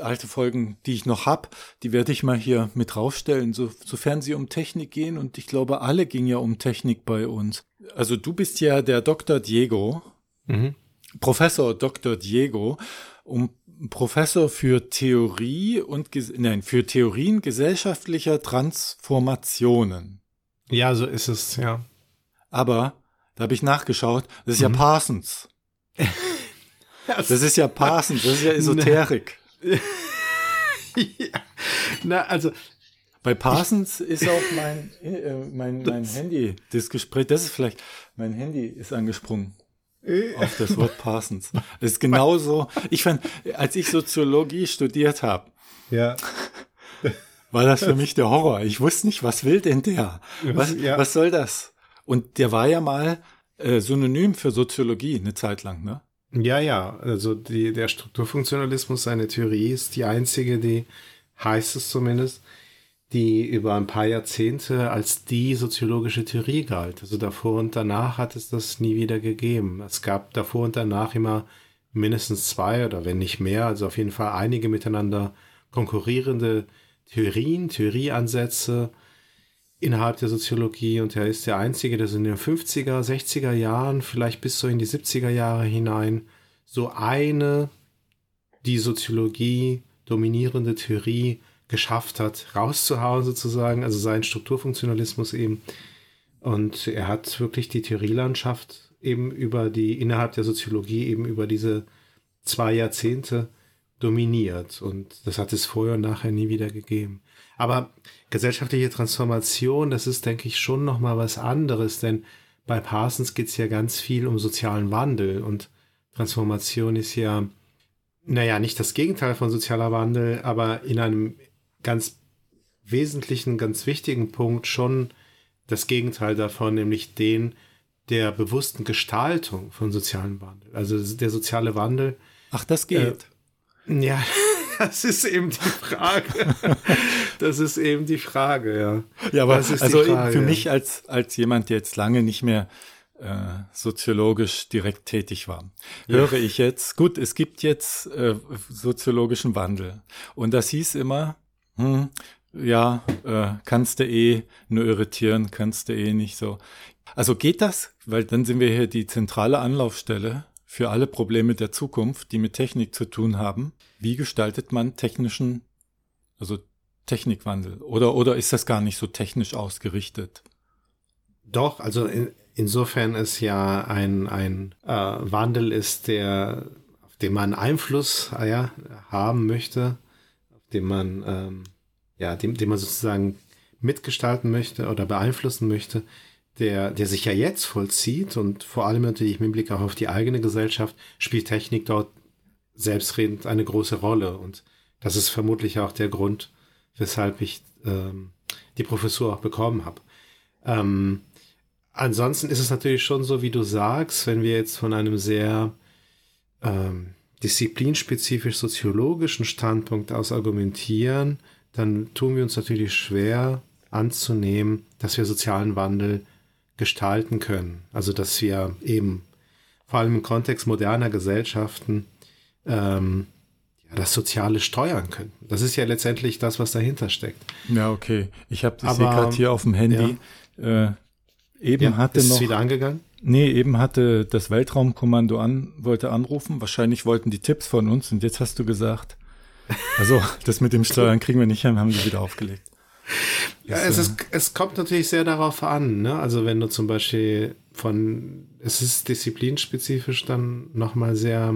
alte Folgen, die ich noch hab, die werde ich mal hier mit draufstellen, so, sofern sie um Technik gehen. Und ich glaube, alle gingen ja um Technik bei uns. Also du bist ja der Dr. Diego. Mhm. Professor Dr. Diego, um Professor für Theorie und nein, für Theorien gesellschaftlicher Transformationen.
Ja, so ist es, ja.
Aber da habe ich nachgeschaut, das ist mhm. ja Parsons. <laughs> Das ist ja Parsons, das ist ja Esoterik.
ja. <laughs> Na, also
bei Parsons ist auch <laughs> mein, äh, mein, mein Handy, das Gespräch, das ist vielleicht, mein Handy ist angesprungen auf das Wort Parsons. Das <laughs> ist genauso, ich fand, als ich Soziologie studiert habe,
ja.
war das für mich der Horror. Ich wusste nicht, was will denn der? Was, ja. was soll das? Und der war ja mal äh, Synonym für Soziologie eine Zeit lang, ne?
Ja, ja. Also die, der Strukturfunktionalismus, seine Theorie ist die einzige, die heißt es zumindest, die über ein paar Jahrzehnte als die soziologische Theorie galt. Also davor und danach hat es das nie wieder gegeben. Es gab davor und danach immer mindestens zwei oder wenn nicht mehr, also auf jeden Fall einige miteinander konkurrierende Theorien, Theorieansätze innerhalb der Soziologie und er ist der einzige, der so in den 50er, 60er Jahren, vielleicht bis so in die 70er Jahre hinein so eine die Soziologie dominierende Theorie geschafft hat, rauszuhauen sozusagen, also sein Strukturfunktionalismus eben. Und er hat wirklich die Theorielandschaft eben über die, innerhalb der Soziologie eben über diese zwei Jahrzehnte dominiert. Und das hat es vorher und nachher nie wieder gegeben. Aber gesellschaftliche Transformation, das ist, denke ich, schon nochmal was anderes, denn bei Parsons geht es ja ganz viel um sozialen Wandel und Transformation ist ja, naja, nicht das Gegenteil von sozialer Wandel, aber in einem ganz wesentlichen, ganz wichtigen Punkt schon das Gegenteil davon, nämlich den der bewussten Gestaltung von sozialem Wandel. Also der soziale Wandel.
Ach, das geht.
Äh, ja, <laughs> <laughs> das ist eben die Frage. Das ist eben die Frage, ja.
Ja, aber also Frage, für mich als, als jemand, der jetzt lange nicht mehr äh, soziologisch direkt tätig war, ja. höre ich jetzt, gut, es gibt jetzt äh, soziologischen Wandel. Und das hieß immer, hm, ja, äh, kannst du eh nur irritieren, kannst du eh nicht so. Also geht das? Weil dann sind wir hier die zentrale Anlaufstelle für alle Probleme der Zukunft, die mit Technik zu tun haben. Wie gestaltet man technischen, also Technikwandel? Oder, oder ist das gar nicht so technisch ausgerichtet?
Doch, also in, insofern ist ja ein, ein äh, Wandel ist, der, auf den man Einfluss äh, ja, haben möchte, auf den man, ähm, ja, dem, den man sozusagen mitgestalten möchte oder beeinflussen möchte, der, der sich ja jetzt vollzieht und vor allem natürlich mit Blick auch auf die eigene Gesellschaft spielt Technik dort selbstredend eine große Rolle. Und das ist vermutlich auch der Grund, weshalb ich ähm, die Professur auch bekommen habe. Ähm, ansonsten ist es natürlich schon so, wie du sagst, wenn wir jetzt von einem sehr ähm, disziplinspezifisch soziologischen Standpunkt aus argumentieren, dann tun wir uns natürlich schwer anzunehmen, dass wir sozialen Wandel gestalten können. Also dass wir eben vor allem im Kontext moderner Gesellschaften ähm, ja, das Soziale steuern können. Das ist ja letztendlich das, was dahinter steckt.
Ja, okay. Ich habe das hier gerade hier auf dem Handy. Ja. Äh, eben ja, hatte ist noch.
Ist wieder angegangen?
Nee, eben hatte das Weltraumkommando an, wollte anrufen. Wahrscheinlich wollten die Tipps von uns und jetzt hast du gesagt, also das mit dem Steuern kriegen wir nicht hin, haben sie wieder aufgelegt.
Ja, es, ist, es kommt natürlich sehr darauf an. Ne? Also wenn du zum Beispiel von, es ist disziplinspezifisch dann nochmal sehr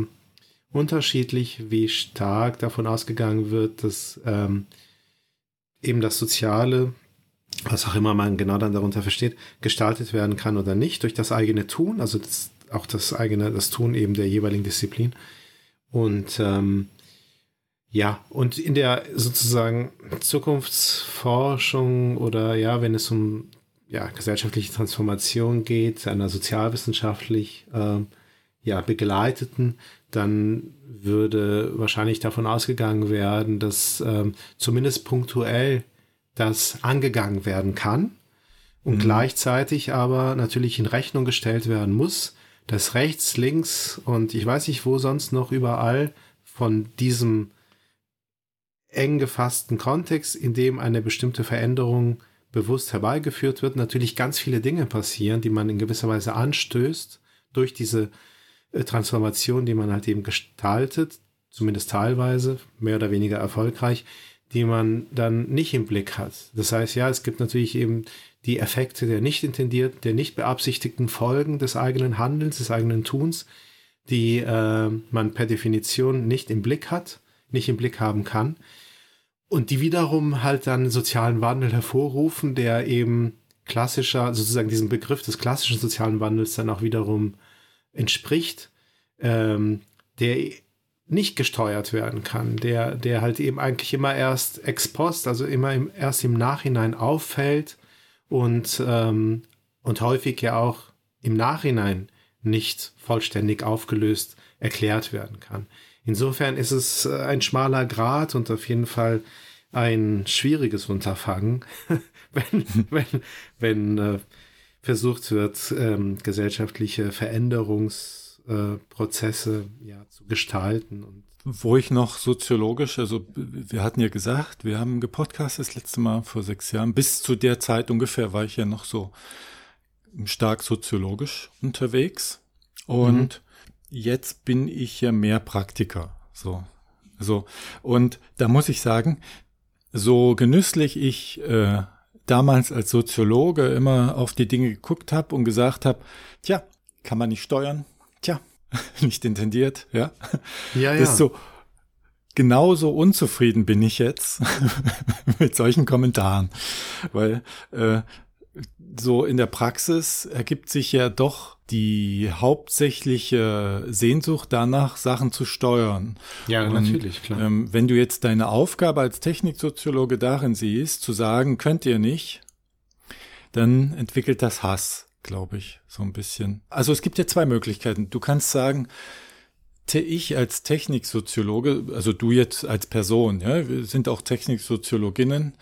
unterschiedlich, wie stark davon ausgegangen wird, dass ähm, eben das Soziale, was auch immer man genau dann darunter versteht, gestaltet werden kann oder nicht durch das eigene Tun, also das, auch das eigene, das Tun eben der jeweiligen Disziplin. Und ähm, ja, und in der sozusagen Zukunftsforschung oder ja, wenn es um ja, gesellschaftliche Transformation geht, einer sozialwissenschaftlich äh, ja, begleiteten, dann würde wahrscheinlich davon ausgegangen werden, dass ähm, zumindest punktuell das angegangen werden kann und mhm. gleichzeitig aber natürlich in Rechnung gestellt werden muss, dass rechts, links und ich weiß nicht wo sonst noch überall von diesem eng gefassten Kontext, in dem eine bestimmte Veränderung bewusst herbeigeführt wird, natürlich ganz viele Dinge passieren, die man in gewisser Weise anstößt durch diese äh, Transformation, die man halt eben gestaltet, zumindest teilweise, mehr oder weniger erfolgreich, die man dann nicht im Blick hat. Das heißt, ja, es gibt natürlich eben die Effekte der nicht intendierten, der nicht beabsichtigten Folgen des eigenen Handelns, des eigenen Tuns, die äh, man per Definition nicht im Blick hat, nicht im Blick haben kann. Und die wiederum halt dann sozialen Wandel hervorrufen, der eben klassischer, sozusagen diesem Begriff des klassischen sozialen Wandels dann auch wiederum entspricht, ähm, der nicht gesteuert werden kann, der, der halt eben eigentlich immer erst ex post, also immer im, erst im Nachhinein auffällt und, ähm, und häufig ja auch im Nachhinein nicht vollständig aufgelöst erklärt werden kann. Insofern ist es äh, ein schmaler Grad und auf jeden Fall ein schwieriges Unterfangen, <laughs> wenn, wenn, wenn äh, versucht wird, ähm, gesellschaftliche Veränderungsprozesse äh, ja, zu gestalten. Und
Wo ich noch soziologisch, also wir hatten ja gesagt, wir haben gepodcastet das letzte Mal vor sechs Jahren. Bis zu der Zeit ungefähr war ich ja noch so stark soziologisch unterwegs. Und mhm. Jetzt bin ich ja mehr Praktiker. So. So. Und da muss ich sagen, so genüsslich ich äh, damals als Soziologe immer auf die Dinge geguckt habe und gesagt habe, tja, kann man nicht steuern, tja, <laughs> nicht intendiert, ja. Ja, ja. so genauso unzufrieden bin ich jetzt <laughs> mit solchen Kommentaren, weil äh, so in der Praxis ergibt sich ja doch die hauptsächliche Sehnsucht danach, Sachen zu steuern.
Ja, Und, natürlich, klar.
Ähm, wenn du jetzt deine Aufgabe als Techniksoziologe darin siehst, zu sagen, könnt ihr nicht, dann entwickelt das Hass, glaube ich, so ein bisschen. Also es gibt ja zwei Möglichkeiten. Du kannst sagen, ich als Techniksoziologe, also du jetzt als Person, ja, wir sind auch Techniksoziologinnen,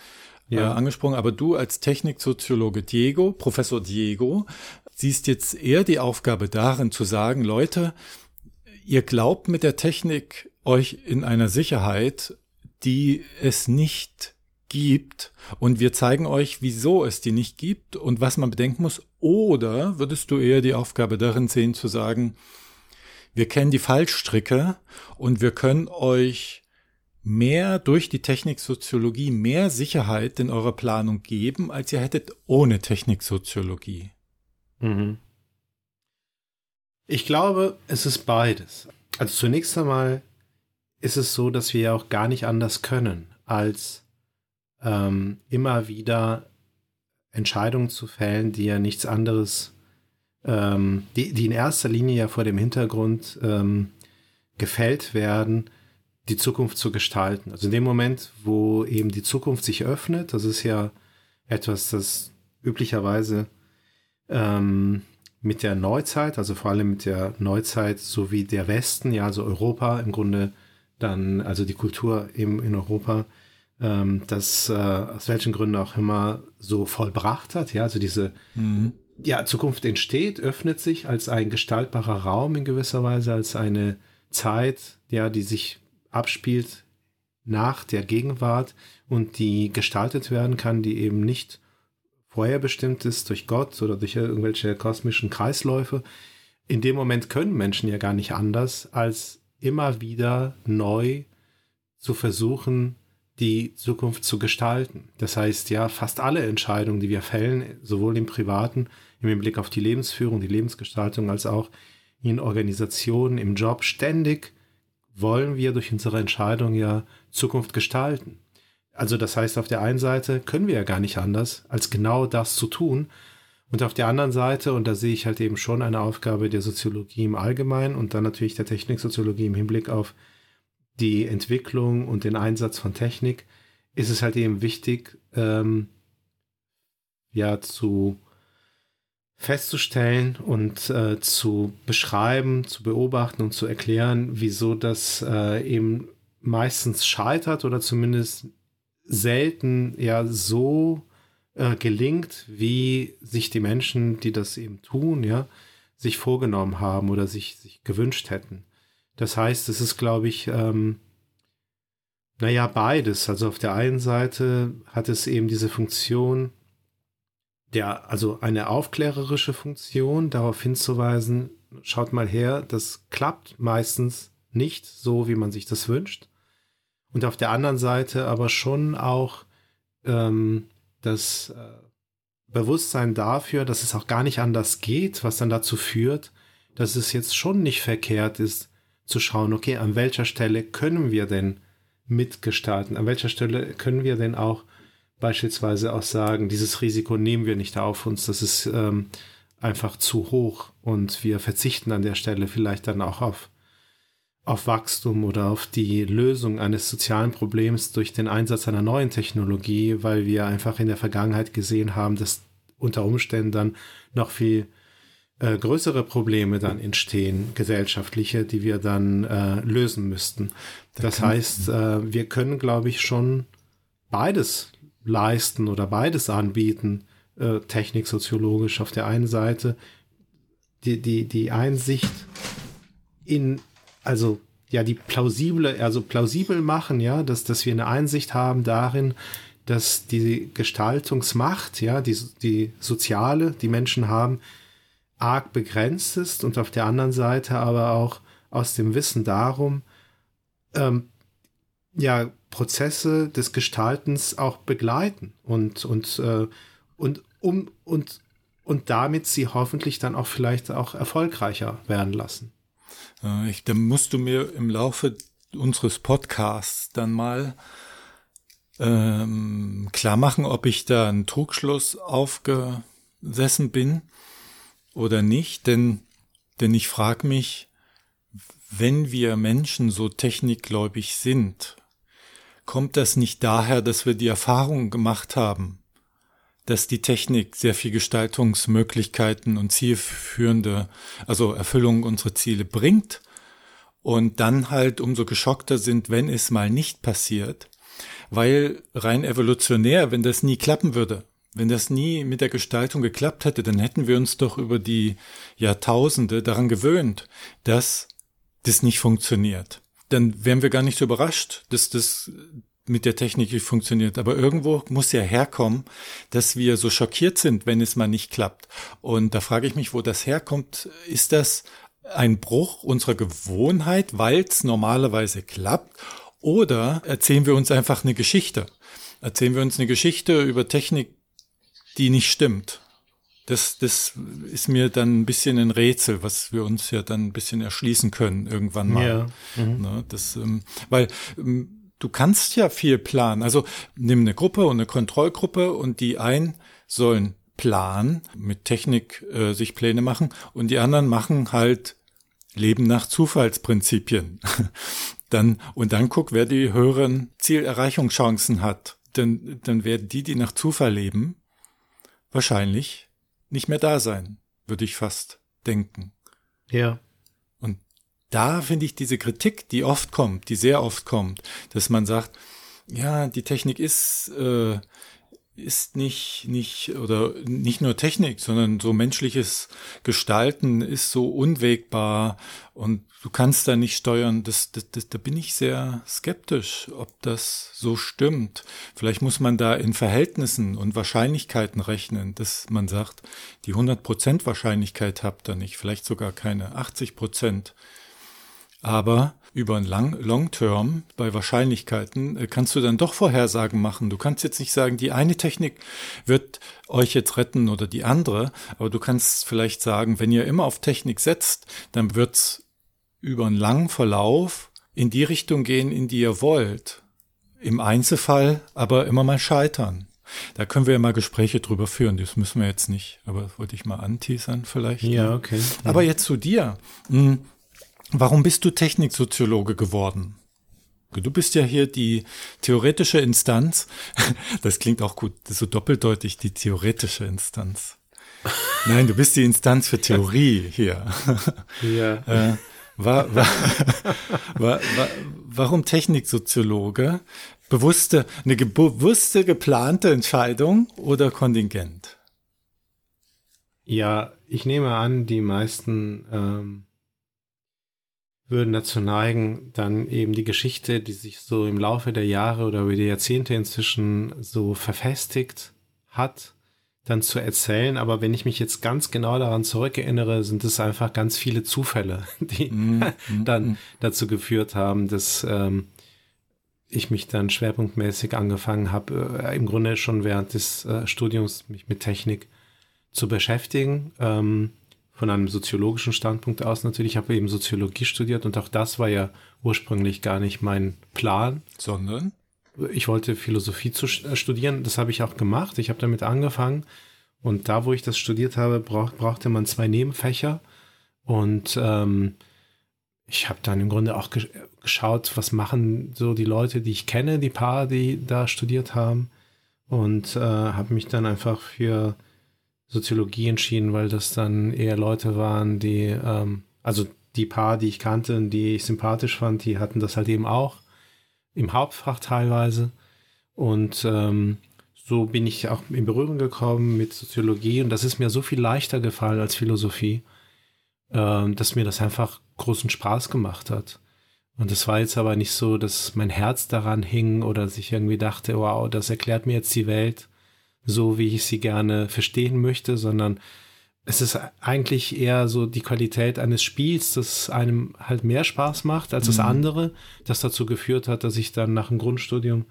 ja. Äh, angesprochen, aber du als Techniksoziologe Diego, Professor Diego, siehst jetzt eher die Aufgabe darin zu sagen, Leute, ihr glaubt mit der Technik euch in einer Sicherheit, die es nicht gibt und wir zeigen euch, wieso es die nicht gibt und was man bedenken muss. Oder würdest du eher die Aufgabe darin sehen zu sagen, wir kennen die Fallstricke und wir können euch mehr durch die Techniksoziologie mehr Sicherheit in eurer Planung geben, als ihr hättet ohne Techniksoziologie? Mhm.
Ich glaube, es ist beides. Also zunächst einmal ist es so, dass wir ja auch gar nicht anders können, als ähm, immer wieder Entscheidungen zu fällen, die ja nichts anderes, ähm, die, die in erster Linie ja vor dem Hintergrund ähm, gefällt werden, die Zukunft zu gestalten. Also in dem Moment, wo eben die Zukunft sich öffnet, das ist ja etwas, das üblicherweise ähm, mit der Neuzeit, also vor allem mit der Neuzeit sowie der Westen, ja, also Europa im Grunde dann, also die Kultur eben in Europa, ähm, das äh, aus welchen Gründen auch immer so vollbracht hat, ja, also diese mhm. ja, Zukunft entsteht, öffnet sich als ein gestaltbarer Raum in gewisser Weise, als eine Zeit, ja, die sich abspielt nach der Gegenwart und die gestaltet werden kann, die eben nicht vorher bestimmt ist durch Gott oder durch irgendwelche kosmischen Kreisläufe. In dem Moment können Menschen ja gar nicht anders, als immer wieder neu zu versuchen, die Zukunft zu gestalten. Das heißt, ja, fast alle Entscheidungen, die wir fällen, sowohl im Privaten, im Hinblick auf die Lebensführung, die Lebensgestaltung, als auch in Organisationen, im Job, ständig wollen wir durch unsere Entscheidung ja Zukunft gestalten. Also das heißt, auf der einen Seite können wir ja gar nicht anders, als genau das zu tun. Und auf der anderen Seite, und da sehe ich halt eben schon eine Aufgabe der Soziologie im Allgemeinen und dann natürlich der Techniksoziologie im Hinblick auf die Entwicklung und den Einsatz von Technik, ist es halt eben wichtig, ähm, ja, zu festzustellen und äh, zu beschreiben, zu beobachten und zu erklären, wieso das äh, eben meistens scheitert oder zumindest selten ja so äh, gelingt, wie sich die Menschen, die das eben tun, ja, sich vorgenommen haben oder sich, sich gewünscht hätten. Das heißt, es ist, glaube ich, ähm, naja, beides. Also auf der einen Seite hat es eben diese Funktion, der, also eine aufklärerische Funktion, darauf hinzuweisen, schaut mal her, das klappt meistens nicht so, wie man sich das wünscht. Und auf der anderen Seite aber schon auch ähm, das äh, Bewusstsein dafür, dass es auch gar nicht anders geht, was dann dazu führt, dass es jetzt schon nicht verkehrt ist, zu schauen, okay, an welcher Stelle können wir denn mitgestalten? An welcher Stelle können wir denn auch beispielsweise auch sagen, dieses Risiko nehmen wir nicht auf uns, das ist ähm, einfach zu hoch und wir verzichten an der Stelle vielleicht dann auch auf, auf Wachstum oder auf die Lösung eines sozialen Problems durch den Einsatz einer neuen Technologie, weil wir einfach in der Vergangenheit gesehen haben, dass unter Umständen dann noch viel äh, größere Probleme dann entstehen, gesellschaftliche, die wir dann äh, lösen müssten. Da das heißt, äh, wir können, glaube ich, schon beides leisten oder beides anbieten, äh, techniksoziologisch auf der einen Seite, die, die, die Einsicht in, also ja, die plausible, also plausibel machen, ja, dass, dass wir eine Einsicht haben darin, dass die Gestaltungsmacht, ja, die, die soziale, die Menschen haben, arg begrenzt ist und auf der anderen Seite aber auch aus dem Wissen darum, ähm, ja, Prozesse des Gestaltens auch begleiten und, und, äh, und, um, und, und damit sie hoffentlich dann auch vielleicht auch erfolgreicher werden lassen.
Äh, ich, dann musst du mir im Laufe unseres Podcasts dann mal ähm, klar machen, ob ich da einen Trugschluss aufgesessen bin oder nicht, denn, denn ich frage mich, wenn wir Menschen so technikgläubig sind, kommt das nicht daher, dass wir die Erfahrung gemacht haben, dass die Technik sehr viel Gestaltungsmöglichkeiten und zielführende, also Erfüllung unserer Ziele bringt und dann halt umso geschockter sind, wenn es mal nicht passiert, weil rein evolutionär, wenn das nie klappen würde, wenn das nie mit der Gestaltung geklappt hätte, dann hätten wir uns doch über die Jahrtausende daran gewöhnt, dass das nicht funktioniert. Dann wären wir gar nicht so überrascht, dass das mit der Technik nicht funktioniert. Aber irgendwo muss ja herkommen, dass wir so schockiert sind, wenn es mal nicht klappt. Und da frage ich mich, wo das herkommt. Ist das ein Bruch unserer Gewohnheit, weil es normalerweise klappt? Oder erzählen wir uns einfach eine Geschichte? Erzählen wir uns eine Geschichte über Technik, die nicht stimmt. Das, das ist mir dann ein bisschen ein Rätsel, was wir uns ja dann ein bisschen erschließen können irgendwann mal. Ja. Mhm. Ne, das, ähm, weil ähm, du kannst ja viel planen. Also nimm eine Gruppe und eine Kontrollgruppe und die einen sollen planen, mit Technik äh, sich Pläne machen und die anderen machen halt Leben nach Zufallsprinzipien. <laughs> dann, und dann guck, wer die höheren Zielerreichungschancen hat. Dann, dann werden die, die nach Zufall leben, wahrscheinlich nicht mehr da sein, würde ich fast denken.
Ja.
Und da finde ich diese Kritik, die oft kommt, die sehr oft kommt, dass man sagt, ja, die Technik ist äh, ist nicht, nicht, oder nicht nur Technik, sondern so menschliches Gestalten ist so unwägbar und du kannst da nicht steuern. Das, das, das, da bin ich sehr skeptisch, ob das so stimmt. Vielleicht muss man da in Verhältnissen und Wahrscheinlichkeiten rechnen, dass man sagt, die 100% Wahrscheinlichkeit habt ihr nicht, vielleicht sogar keine 80%. Aber über ein Lang Long Term bei Wahrscheinlichkeiten äh, kannst du dann doch Vorhersagen machen. Du kannst jetzt nicht sagen, die eine Technik wird euch jetzt retten oder die andere, aber du kannst vielleicht sagen, wenn ihr immer auf Technik setzt, dann wird's über einen langen Verlauf in die Richtung gehen, in die ihr wollt. Im Einzelfall aber immer mal scheitern. Da können wir ja mal Gespräche drüber führen. Das müssen wir jetzt nicht, aber wollte ich mal anteasern vielleicht.
Ja, okay.
Aber jetzt zu dir. Warum bist du Techniksoziologe geworden? Du bist ja hier die theoretische Instanz. <laughs> Das klingt auch gut, so doppeldeutig, die theoretische Instanz. Nein, du bist die Instanz für Theorie hier. <laughs>
Ja.
Äh, war, war, <laughs> war, warum Techniksoziologe? Bewusste, eine bewusste, geplante Entscheidung oder Kontingent?
Ja, ich nehme an, die meisten ähm, würden dazu neigen, dann eben die Geschichte, die sich so im Laufe der Jahre oder über die Jahrzehnte inzwischen so verfestigt hat, dann zu erzählen. Aber wenn ich mich jetzt ganz genau daran zurückerinnere, sind es einfach ganz viele Zufälle, <laughs> die mm, dann mm. dazu geführt haben, dass ähm, ich mich dann schwerpunktmäßig angefangen habe, äh, im Grunde schon während des äh, Studiums mich mit Technik zu beschäftigen. Ähm, von einem soziologischen Standpunkt aus natürlich. Ich habe eben Soziologie studiert und auch das war ja ursprünglich gar nicht mein Plan.
Sondern?
Ich wollte Philosophie zu äh, studieren. Das habe ich auch gemacht. Ich habe damit angefangen. Und da, wo ich das studiert habe, brauch, brauchte man zwei Nebenfächer. Und ähm, ich habe dann im Grunde auch geschaut, was machen so die Leute, die ich kenne, die paar, die da studiert haben. Und äh, habe mich dann einfach für Soziologie entschieden, weil das dann eher Leute waren, die, ähm, also die paar, die ich kannte und die ich sympathisch fand, die hatten das halt eben auch im Hauptfach teilweise. Und ähm, so bin ich auch in Berührung gekommen mit Soziologie und das ist mir so viel leichter gefallen als Philosophie, äh, dass mir das einfach großen Spaß gemacht hat. Und es war jetzt aber nicht so, dass mein Herz daran hing oder dass ich irgendwie dachte, wow, das erklärt mir jetzt die Welt so, wie ich sie gerne verstehen möchte, sondern es ist eigentlich eher so die Qualität eines Spiels, das einem halt mehr Spaß macht als das mhm. andere, das dazu geführt hat, dass ich dann nach dem Grundstudium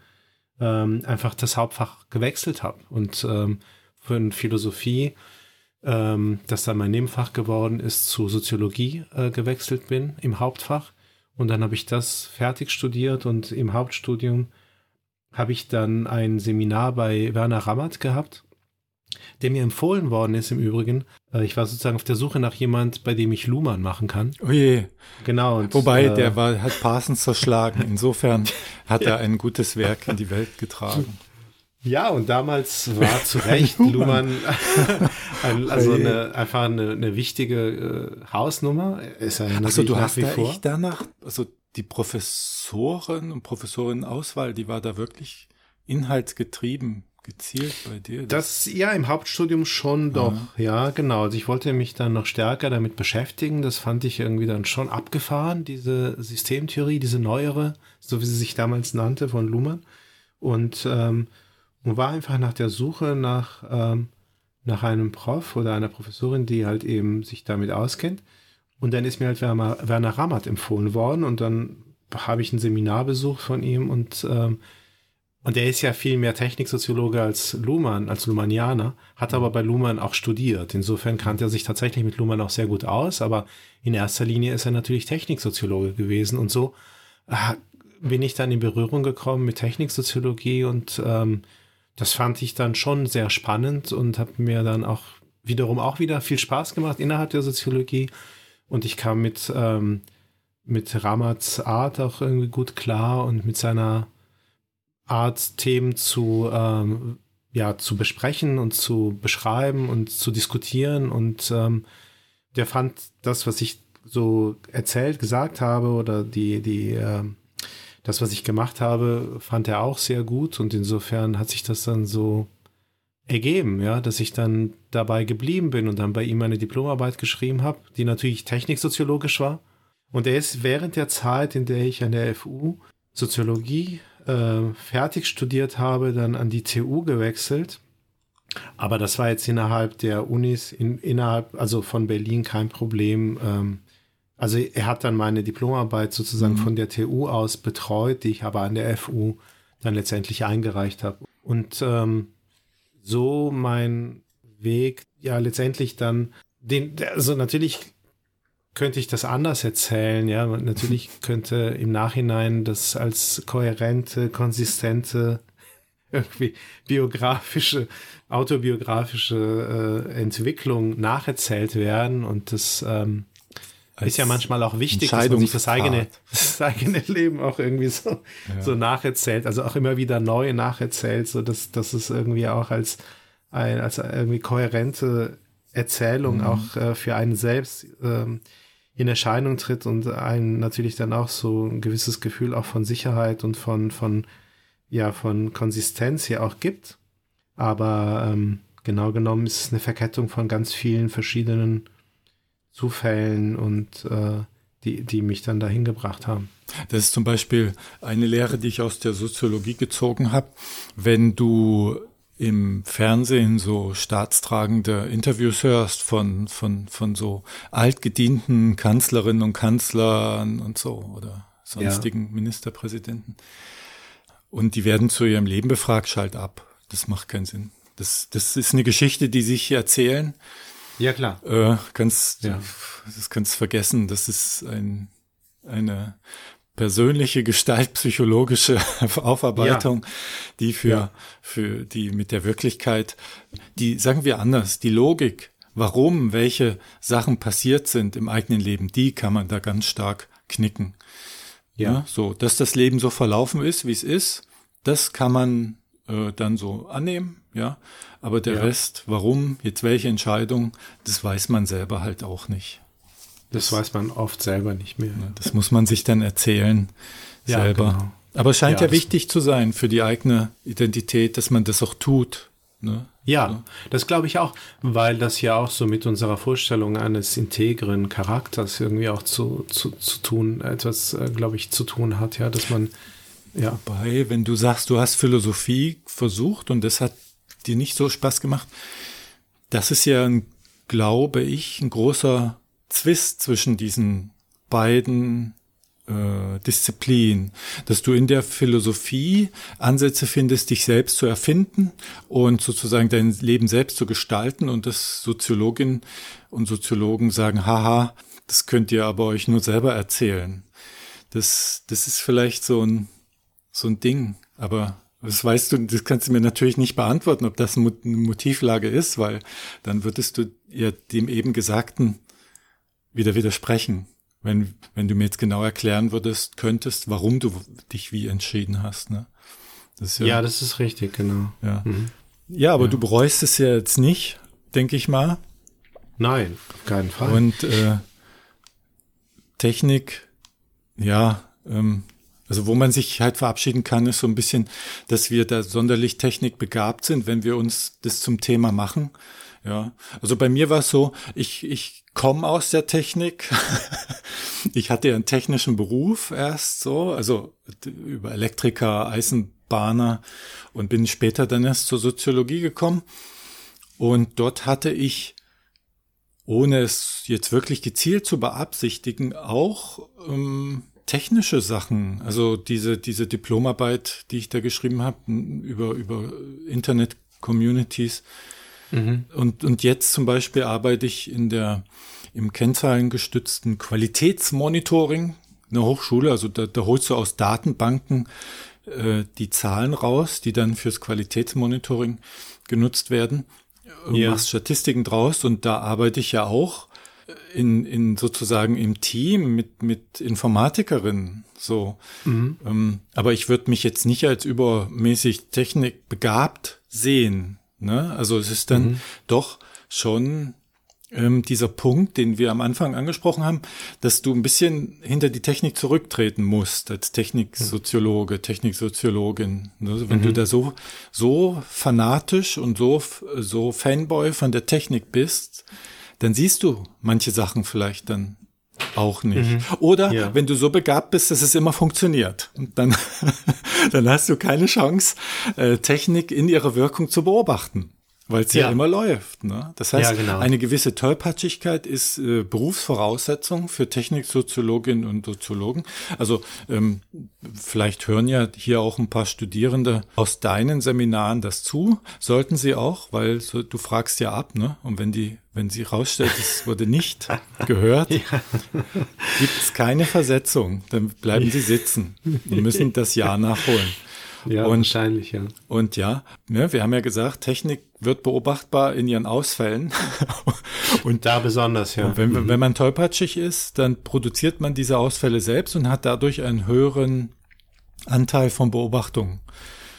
ähm, einfach das Hauptfach gewechselt habe und ähm, von Philosophie ähm, das dann mein Nebenfach geworden ist, zu Soziologie äh, gewechselt bin im Hauptfach. Und dann habe ich das fertig studiert und im Hauptstudium habe ich dann ein Seminar bei Werner Rammert gehabt, der mir empfohlen worden ist im Übrigen. Äh, ich war sozusagen auf der Suche nach jemand, bei dem ich Luhmann machen kann.
Oh je.
Genau.
Und, Wobei, äh, der war, hat Parsons zerschlagen. <laughs> Insofern hat ja. er ein gutes Werk in die Welt getragen.
Ja, und damals war zu Recht Luhmann <laughs> also eine, einfach eine, eine wichtige äh, Hausnummer.
Ist er Achso, du hast da vor. danach, also die Professoren und Professorinnenauswahl, die war da wirklich inhaltsgetrieben, gezielt bei dir.
Das, das ja, im Hauptstudium schon doch, ja. ja, genau. Also ich wollte mich dann noch stärker damit beschäftigen. Das fand ich irgendwie dann schon abgefahren, diese Systemtheorie, diese neuere, so wie sie sich damals nannte, von Luhmann. Und ähm, und war einfach nach der Suche nach, ähm, nach einem Prof oder einer Professorin, die halt eben sich damit auskennt. Und dann ist mir halt Werner, Werner Rammert empfohlen worden und dann habe ich ein Seminar besucht von ihm und ähm, und er ist ja viel mehr Techniksoziologe als Luhmann, als Luhmannianer, hat aber bei Luhmann auch studiert. Insofern kannte er sich tatsächlich mit Luhmann auch sehr gut aus, aber in erster Linie ist er natürlich Techniksoziologe gewesen und so äh, bin ich dann in Berührung gekommen mit Techniksoziologie und ähm, das fand ich dann schon sehr spannend und habe mir dann auch wiederum auch wieder viel Spaß gemacht innerhalb der Soziologie. Und ich kam mit, ähm, mit Ramats Art auch irgendwie gut klar und mit seiner Art, Themen zu, ähm, ja, zu besprechen und zu beschreiben und zu diskutieren. Und ähm, der fand das, was ich so erzählt, gesagt habe oder die, die, ähm, das, was ich gemacht habe, fand er auch sehr gut und insofern hat sich das dann so ergeben, ja, dass ich dann dabei geblieben bin und dann bei ihm meine Diplomarbeit geschrieben habe, die natürlich techniksoziologisch war. Und er ist während der Zeit, in der ich an der FU Soziologie äh, fertig studiert habe, dann an die TU gewechselt. Aber das war jetzt innerhalb der Unis, in, innerhalb, also von Berlin kein Problem. Ähm, also er hat dann meine Diplomarbeit sozusagen mhm. von der TU aus betreut, die ich aber an der FU dann letztendlich eingereicht habe. Und ähm, so mein Weg, ja, letztendlich dann, den, also natürlich könnte ich das anders erzählen, ja, natürlich <laughs> könnte im Nachhinein das als kohärente, konsistente, <laughs> irgendwie biografische, autobiografische äh, Entwicklung nacherzählt werden und das ähm, ist ja manchmal auch wichtig, dass man sich das eigene, <laughs> das eigene Leben auch irgendwie so, ja. so nacherzählt, also auch immer wieder neu nacherzählt, so dass, dass es irgendwie auch als, ein, als irgendwie kohärente Erzählung mhm. auch äh, für einen selbst ähm, in Erscheinung tritt und einen natürlich dann auch so ein gewisses Gefühl auch von Sicherheit und von, von, ja, von Konsistenz hier auch gibt. Aber ähm, genau genommen ist es eine Verkettung von ganz vielen verschiedenen Zufällen und äh, die, die mich dann dahin gebracht haben.
Das ist zum Beispiel eine Lehre, die ich aus der Soziologie gezogen habe. Wenn du im Fernsehen so staatstragende Interviews hörst von, von, von so altgedienten Kanzlerinnen und Kanzlern und so oder sonstigen ja. Ministerpräsidenten. Und die werden zu ihrem Leben befragt, schalt ab. Das macht keinen Sinn. Das, das ist eine Geschichte, die sich erzählen.
Ja, klar.
Äh, kannst, ja. Das kannst vergessen. Das ist ein, eine persönliche gestaltpsychologische <laughs> Aufarbeitung, ja. die für, ja. für die mit der Wirklichkeit, die, sagen wir anders, die Logik, warum welche Sachen passiert sind im eigenen Leben, die kann man da ganz stark knicken. Ja. ja so, dass das Leben so verlaufen ist, wie es ist, das kann man äh, dann so annehmen, ja. Aber der Rest, warum, jetzt welche Entscheidung, das weiß man selber halt auch nicht.
Das weiß man oft selber nicht mehr.
Das muss man sich dann erzählen ja, selber. Genau. Aber es scheint ja, ja wichtig zu sein für die eigene Identität, dass man das auch tut. Ne?
Ja, so. das glaube ich auch, weil das ja auch so mit unserer Vorstellung eines integren Charakters irgendwie auch zu, zu, zu tun, etwas, äh, glaube ich, zu tun hat, ja, dass man,
ja. Wobei, wenn du sagst, du hast Philosophie versucht und das hat dir nicht so Spaß gemacht, das ist ja, glaube ich, ein großer Zwist zwischen diesen beiden äh, Disziplinen, dass du in der Philosophie Ansätze findest, dich selbst zu erfinden und sozusagen dein Leben selbst zu gestalten und dass Soziologinnen und Soziologen sagen, haha, das könnt ihr aber euch nur selber erzählen. Das, das ist vielleicht so ein, so ein Ding, aber das weißt du, das kannst du mir natürlich nicht beantworten, ob das eine Motivlage ist, weil dann würdest du ja dem eben Gesagten wieder widersprechen, wenn, wenn du mir jetzt genau erklären würdest, könntest, warum du dich wie entschieden hast. Ne?
Das ja, ja, das ist richtig, genau.
Ja, mhm. ja aber ja. du bereust es ja jetzt nicht, denke ich mal.
Nein, auf keinen Fall.
Und äh, Technik, ja, ähm, also wo man sich halt verabschieden kann, ist so ein bisschen, dass wir da sonderlich technikbegabt sind, wenn wir uns das zum Thema machen. Ja, also bei mir war es so, ich, ich komme aus der Technik. <laughs> ich hatte ja einen technischen Beruf erst so, also über Elektriker, Eisenbahner und bin später dann erst zur Soziologie gekommen. Und dort hatte ich, ohne es jetzt wirklich gezielt zu beabsichtigen, auch ähm, technische Sachen, also diese, diese Diplomarbeit, die ich da geschrieben habe, über, über Internet-Communities, Mhm. Und, und jetzt zum Beispiel arbeite ich in der, im kennzahlengestützten Qualitätsmonitoring einer Hochschule. Also da, da holst du aus Datenbanken äh, die Zahlen raus, die dann fürs Qualitätsmonitoring genutzt werden. Du ja. machst Statistiken draus und da arbeite ich ja auch in, in sozusagen im Team mit, mit Informatikerinnen. So. Mhm. Ähm, aber ich würde mich jetzt nicht als übermäßig technikbegabt sehen. Ne? Also es ist dann mhm. doch schon ähm, dieser Punkt, den wir am Anfang angesprochen haben, dass du ein bisschen hinter die Technik zurücktreten musst als Techniksoziologe, Techniksoziologin. Also wenn mhm. du da so, so fanatisch und so, so Fanboy von der Technik bist, dann siehst du manche Sachen vielleicht dann auch nicht. Mhm. Oder ja. wenn du so begabt bist, dass es immer funktioniert. Und dann, <laughs> dann hast du keine Chance, äh, Technik in ihrer Wirkung zu beobachten weil es ja. ja. immer läuft. Ne? Das heißt, ja, genau. eine gewisse Tollpatschigkeit ist äh, Berufsvoraussetzung für Techniksoziologinnen und Soziologen. Also ähm, vielleicht hören ja hier auch ein paar Studierende aus deinen Seminaren das zu. Sollten sie auch, weil so, du fragst ja ab, ne? Und wenn die, wenn sie rausstellt, es wurde nicht <laughs> gehört, ja. gibt es keine Versetzung. Dann bleiben sie sitzen und müssen das Ja nachholen.
Ja, und, wahrscheinlich, ja.
Und ja, ne, wir haben ja gesagt, Technik wird beobachtbar in ihren Ausfällen. <laughs>
und da besonders, ja.
wenn, mhm. wenn man tollpatschig ist, dann produziert man diese Ausfälle selbst und hat dadurch einen höheren Anteil von Beobachtung.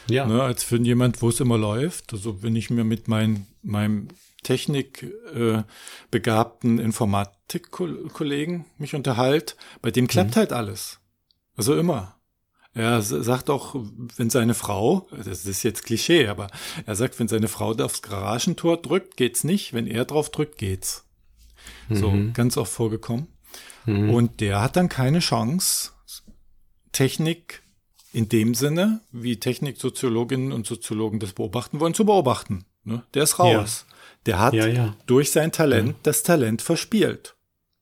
Ja. Ne, als für jemand, wo es immer läuft. Also wenn ich mir mit mein, meinem technikbegabten äh, Informatikkollegen mich unterhalte, bei dem klappt mhm. halt alles. Also immer. Er sagt auch, wenn seine Frau, das ist jetzt Klischee, aber er sagt, wenn seine Frau aufs Garagentor drückt, geht's nicht. Wenn er drauf drückt, geht's. Mhm. So, ganz oft vorgekommen. Mhm. Und der hat dann keine Chance, Technik in dem Sinne, wie Techniksoziologinnen und Soziologen das beobachten wollen, zu beobachten. Ne? Der ist raus. Ja. Der hat
ja, ja.
durch sein Talent das Talent verspielt.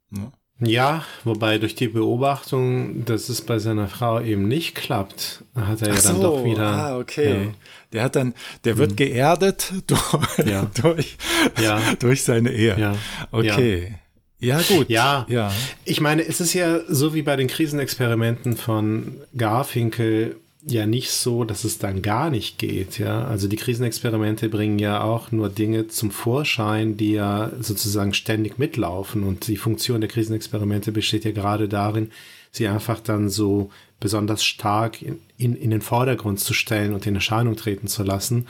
Ne? Ja, wobei durch die Beobachtung, dass es bei seiner Frau eben nicht klappt, hat er Ach ja dann so, doch wieder.
Ah, okay. Ja. Der hat dann, der wird hm. geerdet <laughs> durch, ja. durch, ja. durch seine Ehe. Ja. Okay. Ja, gut.
Ja. ja. Ich meine, es ist ja so wie bei den Krisenexperimenten von Garfinkel ja nicht so, dass es dann gar nicht geht, ja. Also die Krisenexperimente bringen ja auch nur Dinge zum Vorschein, die ja sozusagen ständig mitlaufen. Und die Funktion der Krisenexperimente besteht ja gerade darin, sie einfach dann so besonders stark in, in, in den Vordergrund zu stellen und in Erscheinung treten zu lassen,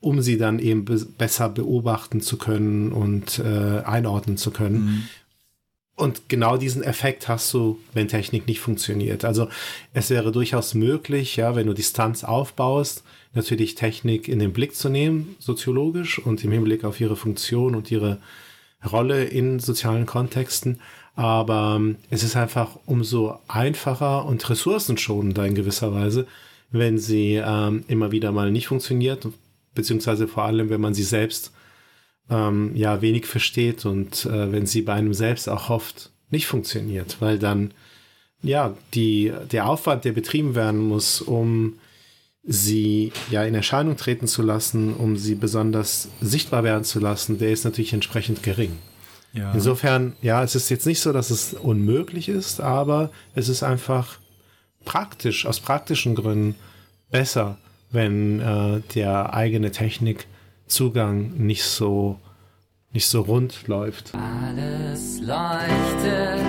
um sie dann eben be besser beobachten zu können und äh, einordnen zu können. Mhm. Und genau diesen Effekt hast du, wenn Technik nicht funktioniert. Also es wäre durchaus möglich, ja, wenn du Distanz aufbaust, natürlich Technik in den Blick zu nehmen, soziologisch und im Hinblick auf ihre Funktion und ihre Rolle in sozialen Kontexten. Aber ähm, es ist einfach umso einfacher und ressourcenschonender in gewisser Weise, wenn sie ähm, immer wieder mal nicht funktioniert, beziehungsweise vor allem, wenn man sie selbst ähm, ja wenig versteht und äh, wenn sie bei einem selbst auch hofft, nicht funktioniert, weil dann ja die der Aufwand, der betrieben werden muss, um sie ja in Erscheinung treten zu lassen, um sie besonders sichtbar werden zu lassen, der ist natürlich entsprechend gering. Ja. Insofern, ja, es ist jetzt nicht so, dass es unmöglich ist, aber es ist einfach praktisch, aus praktischen Gründen besser, wenn äh, der eigene Technik Zugang nicht so, nicht so rund läuft.
Alles leuchtet,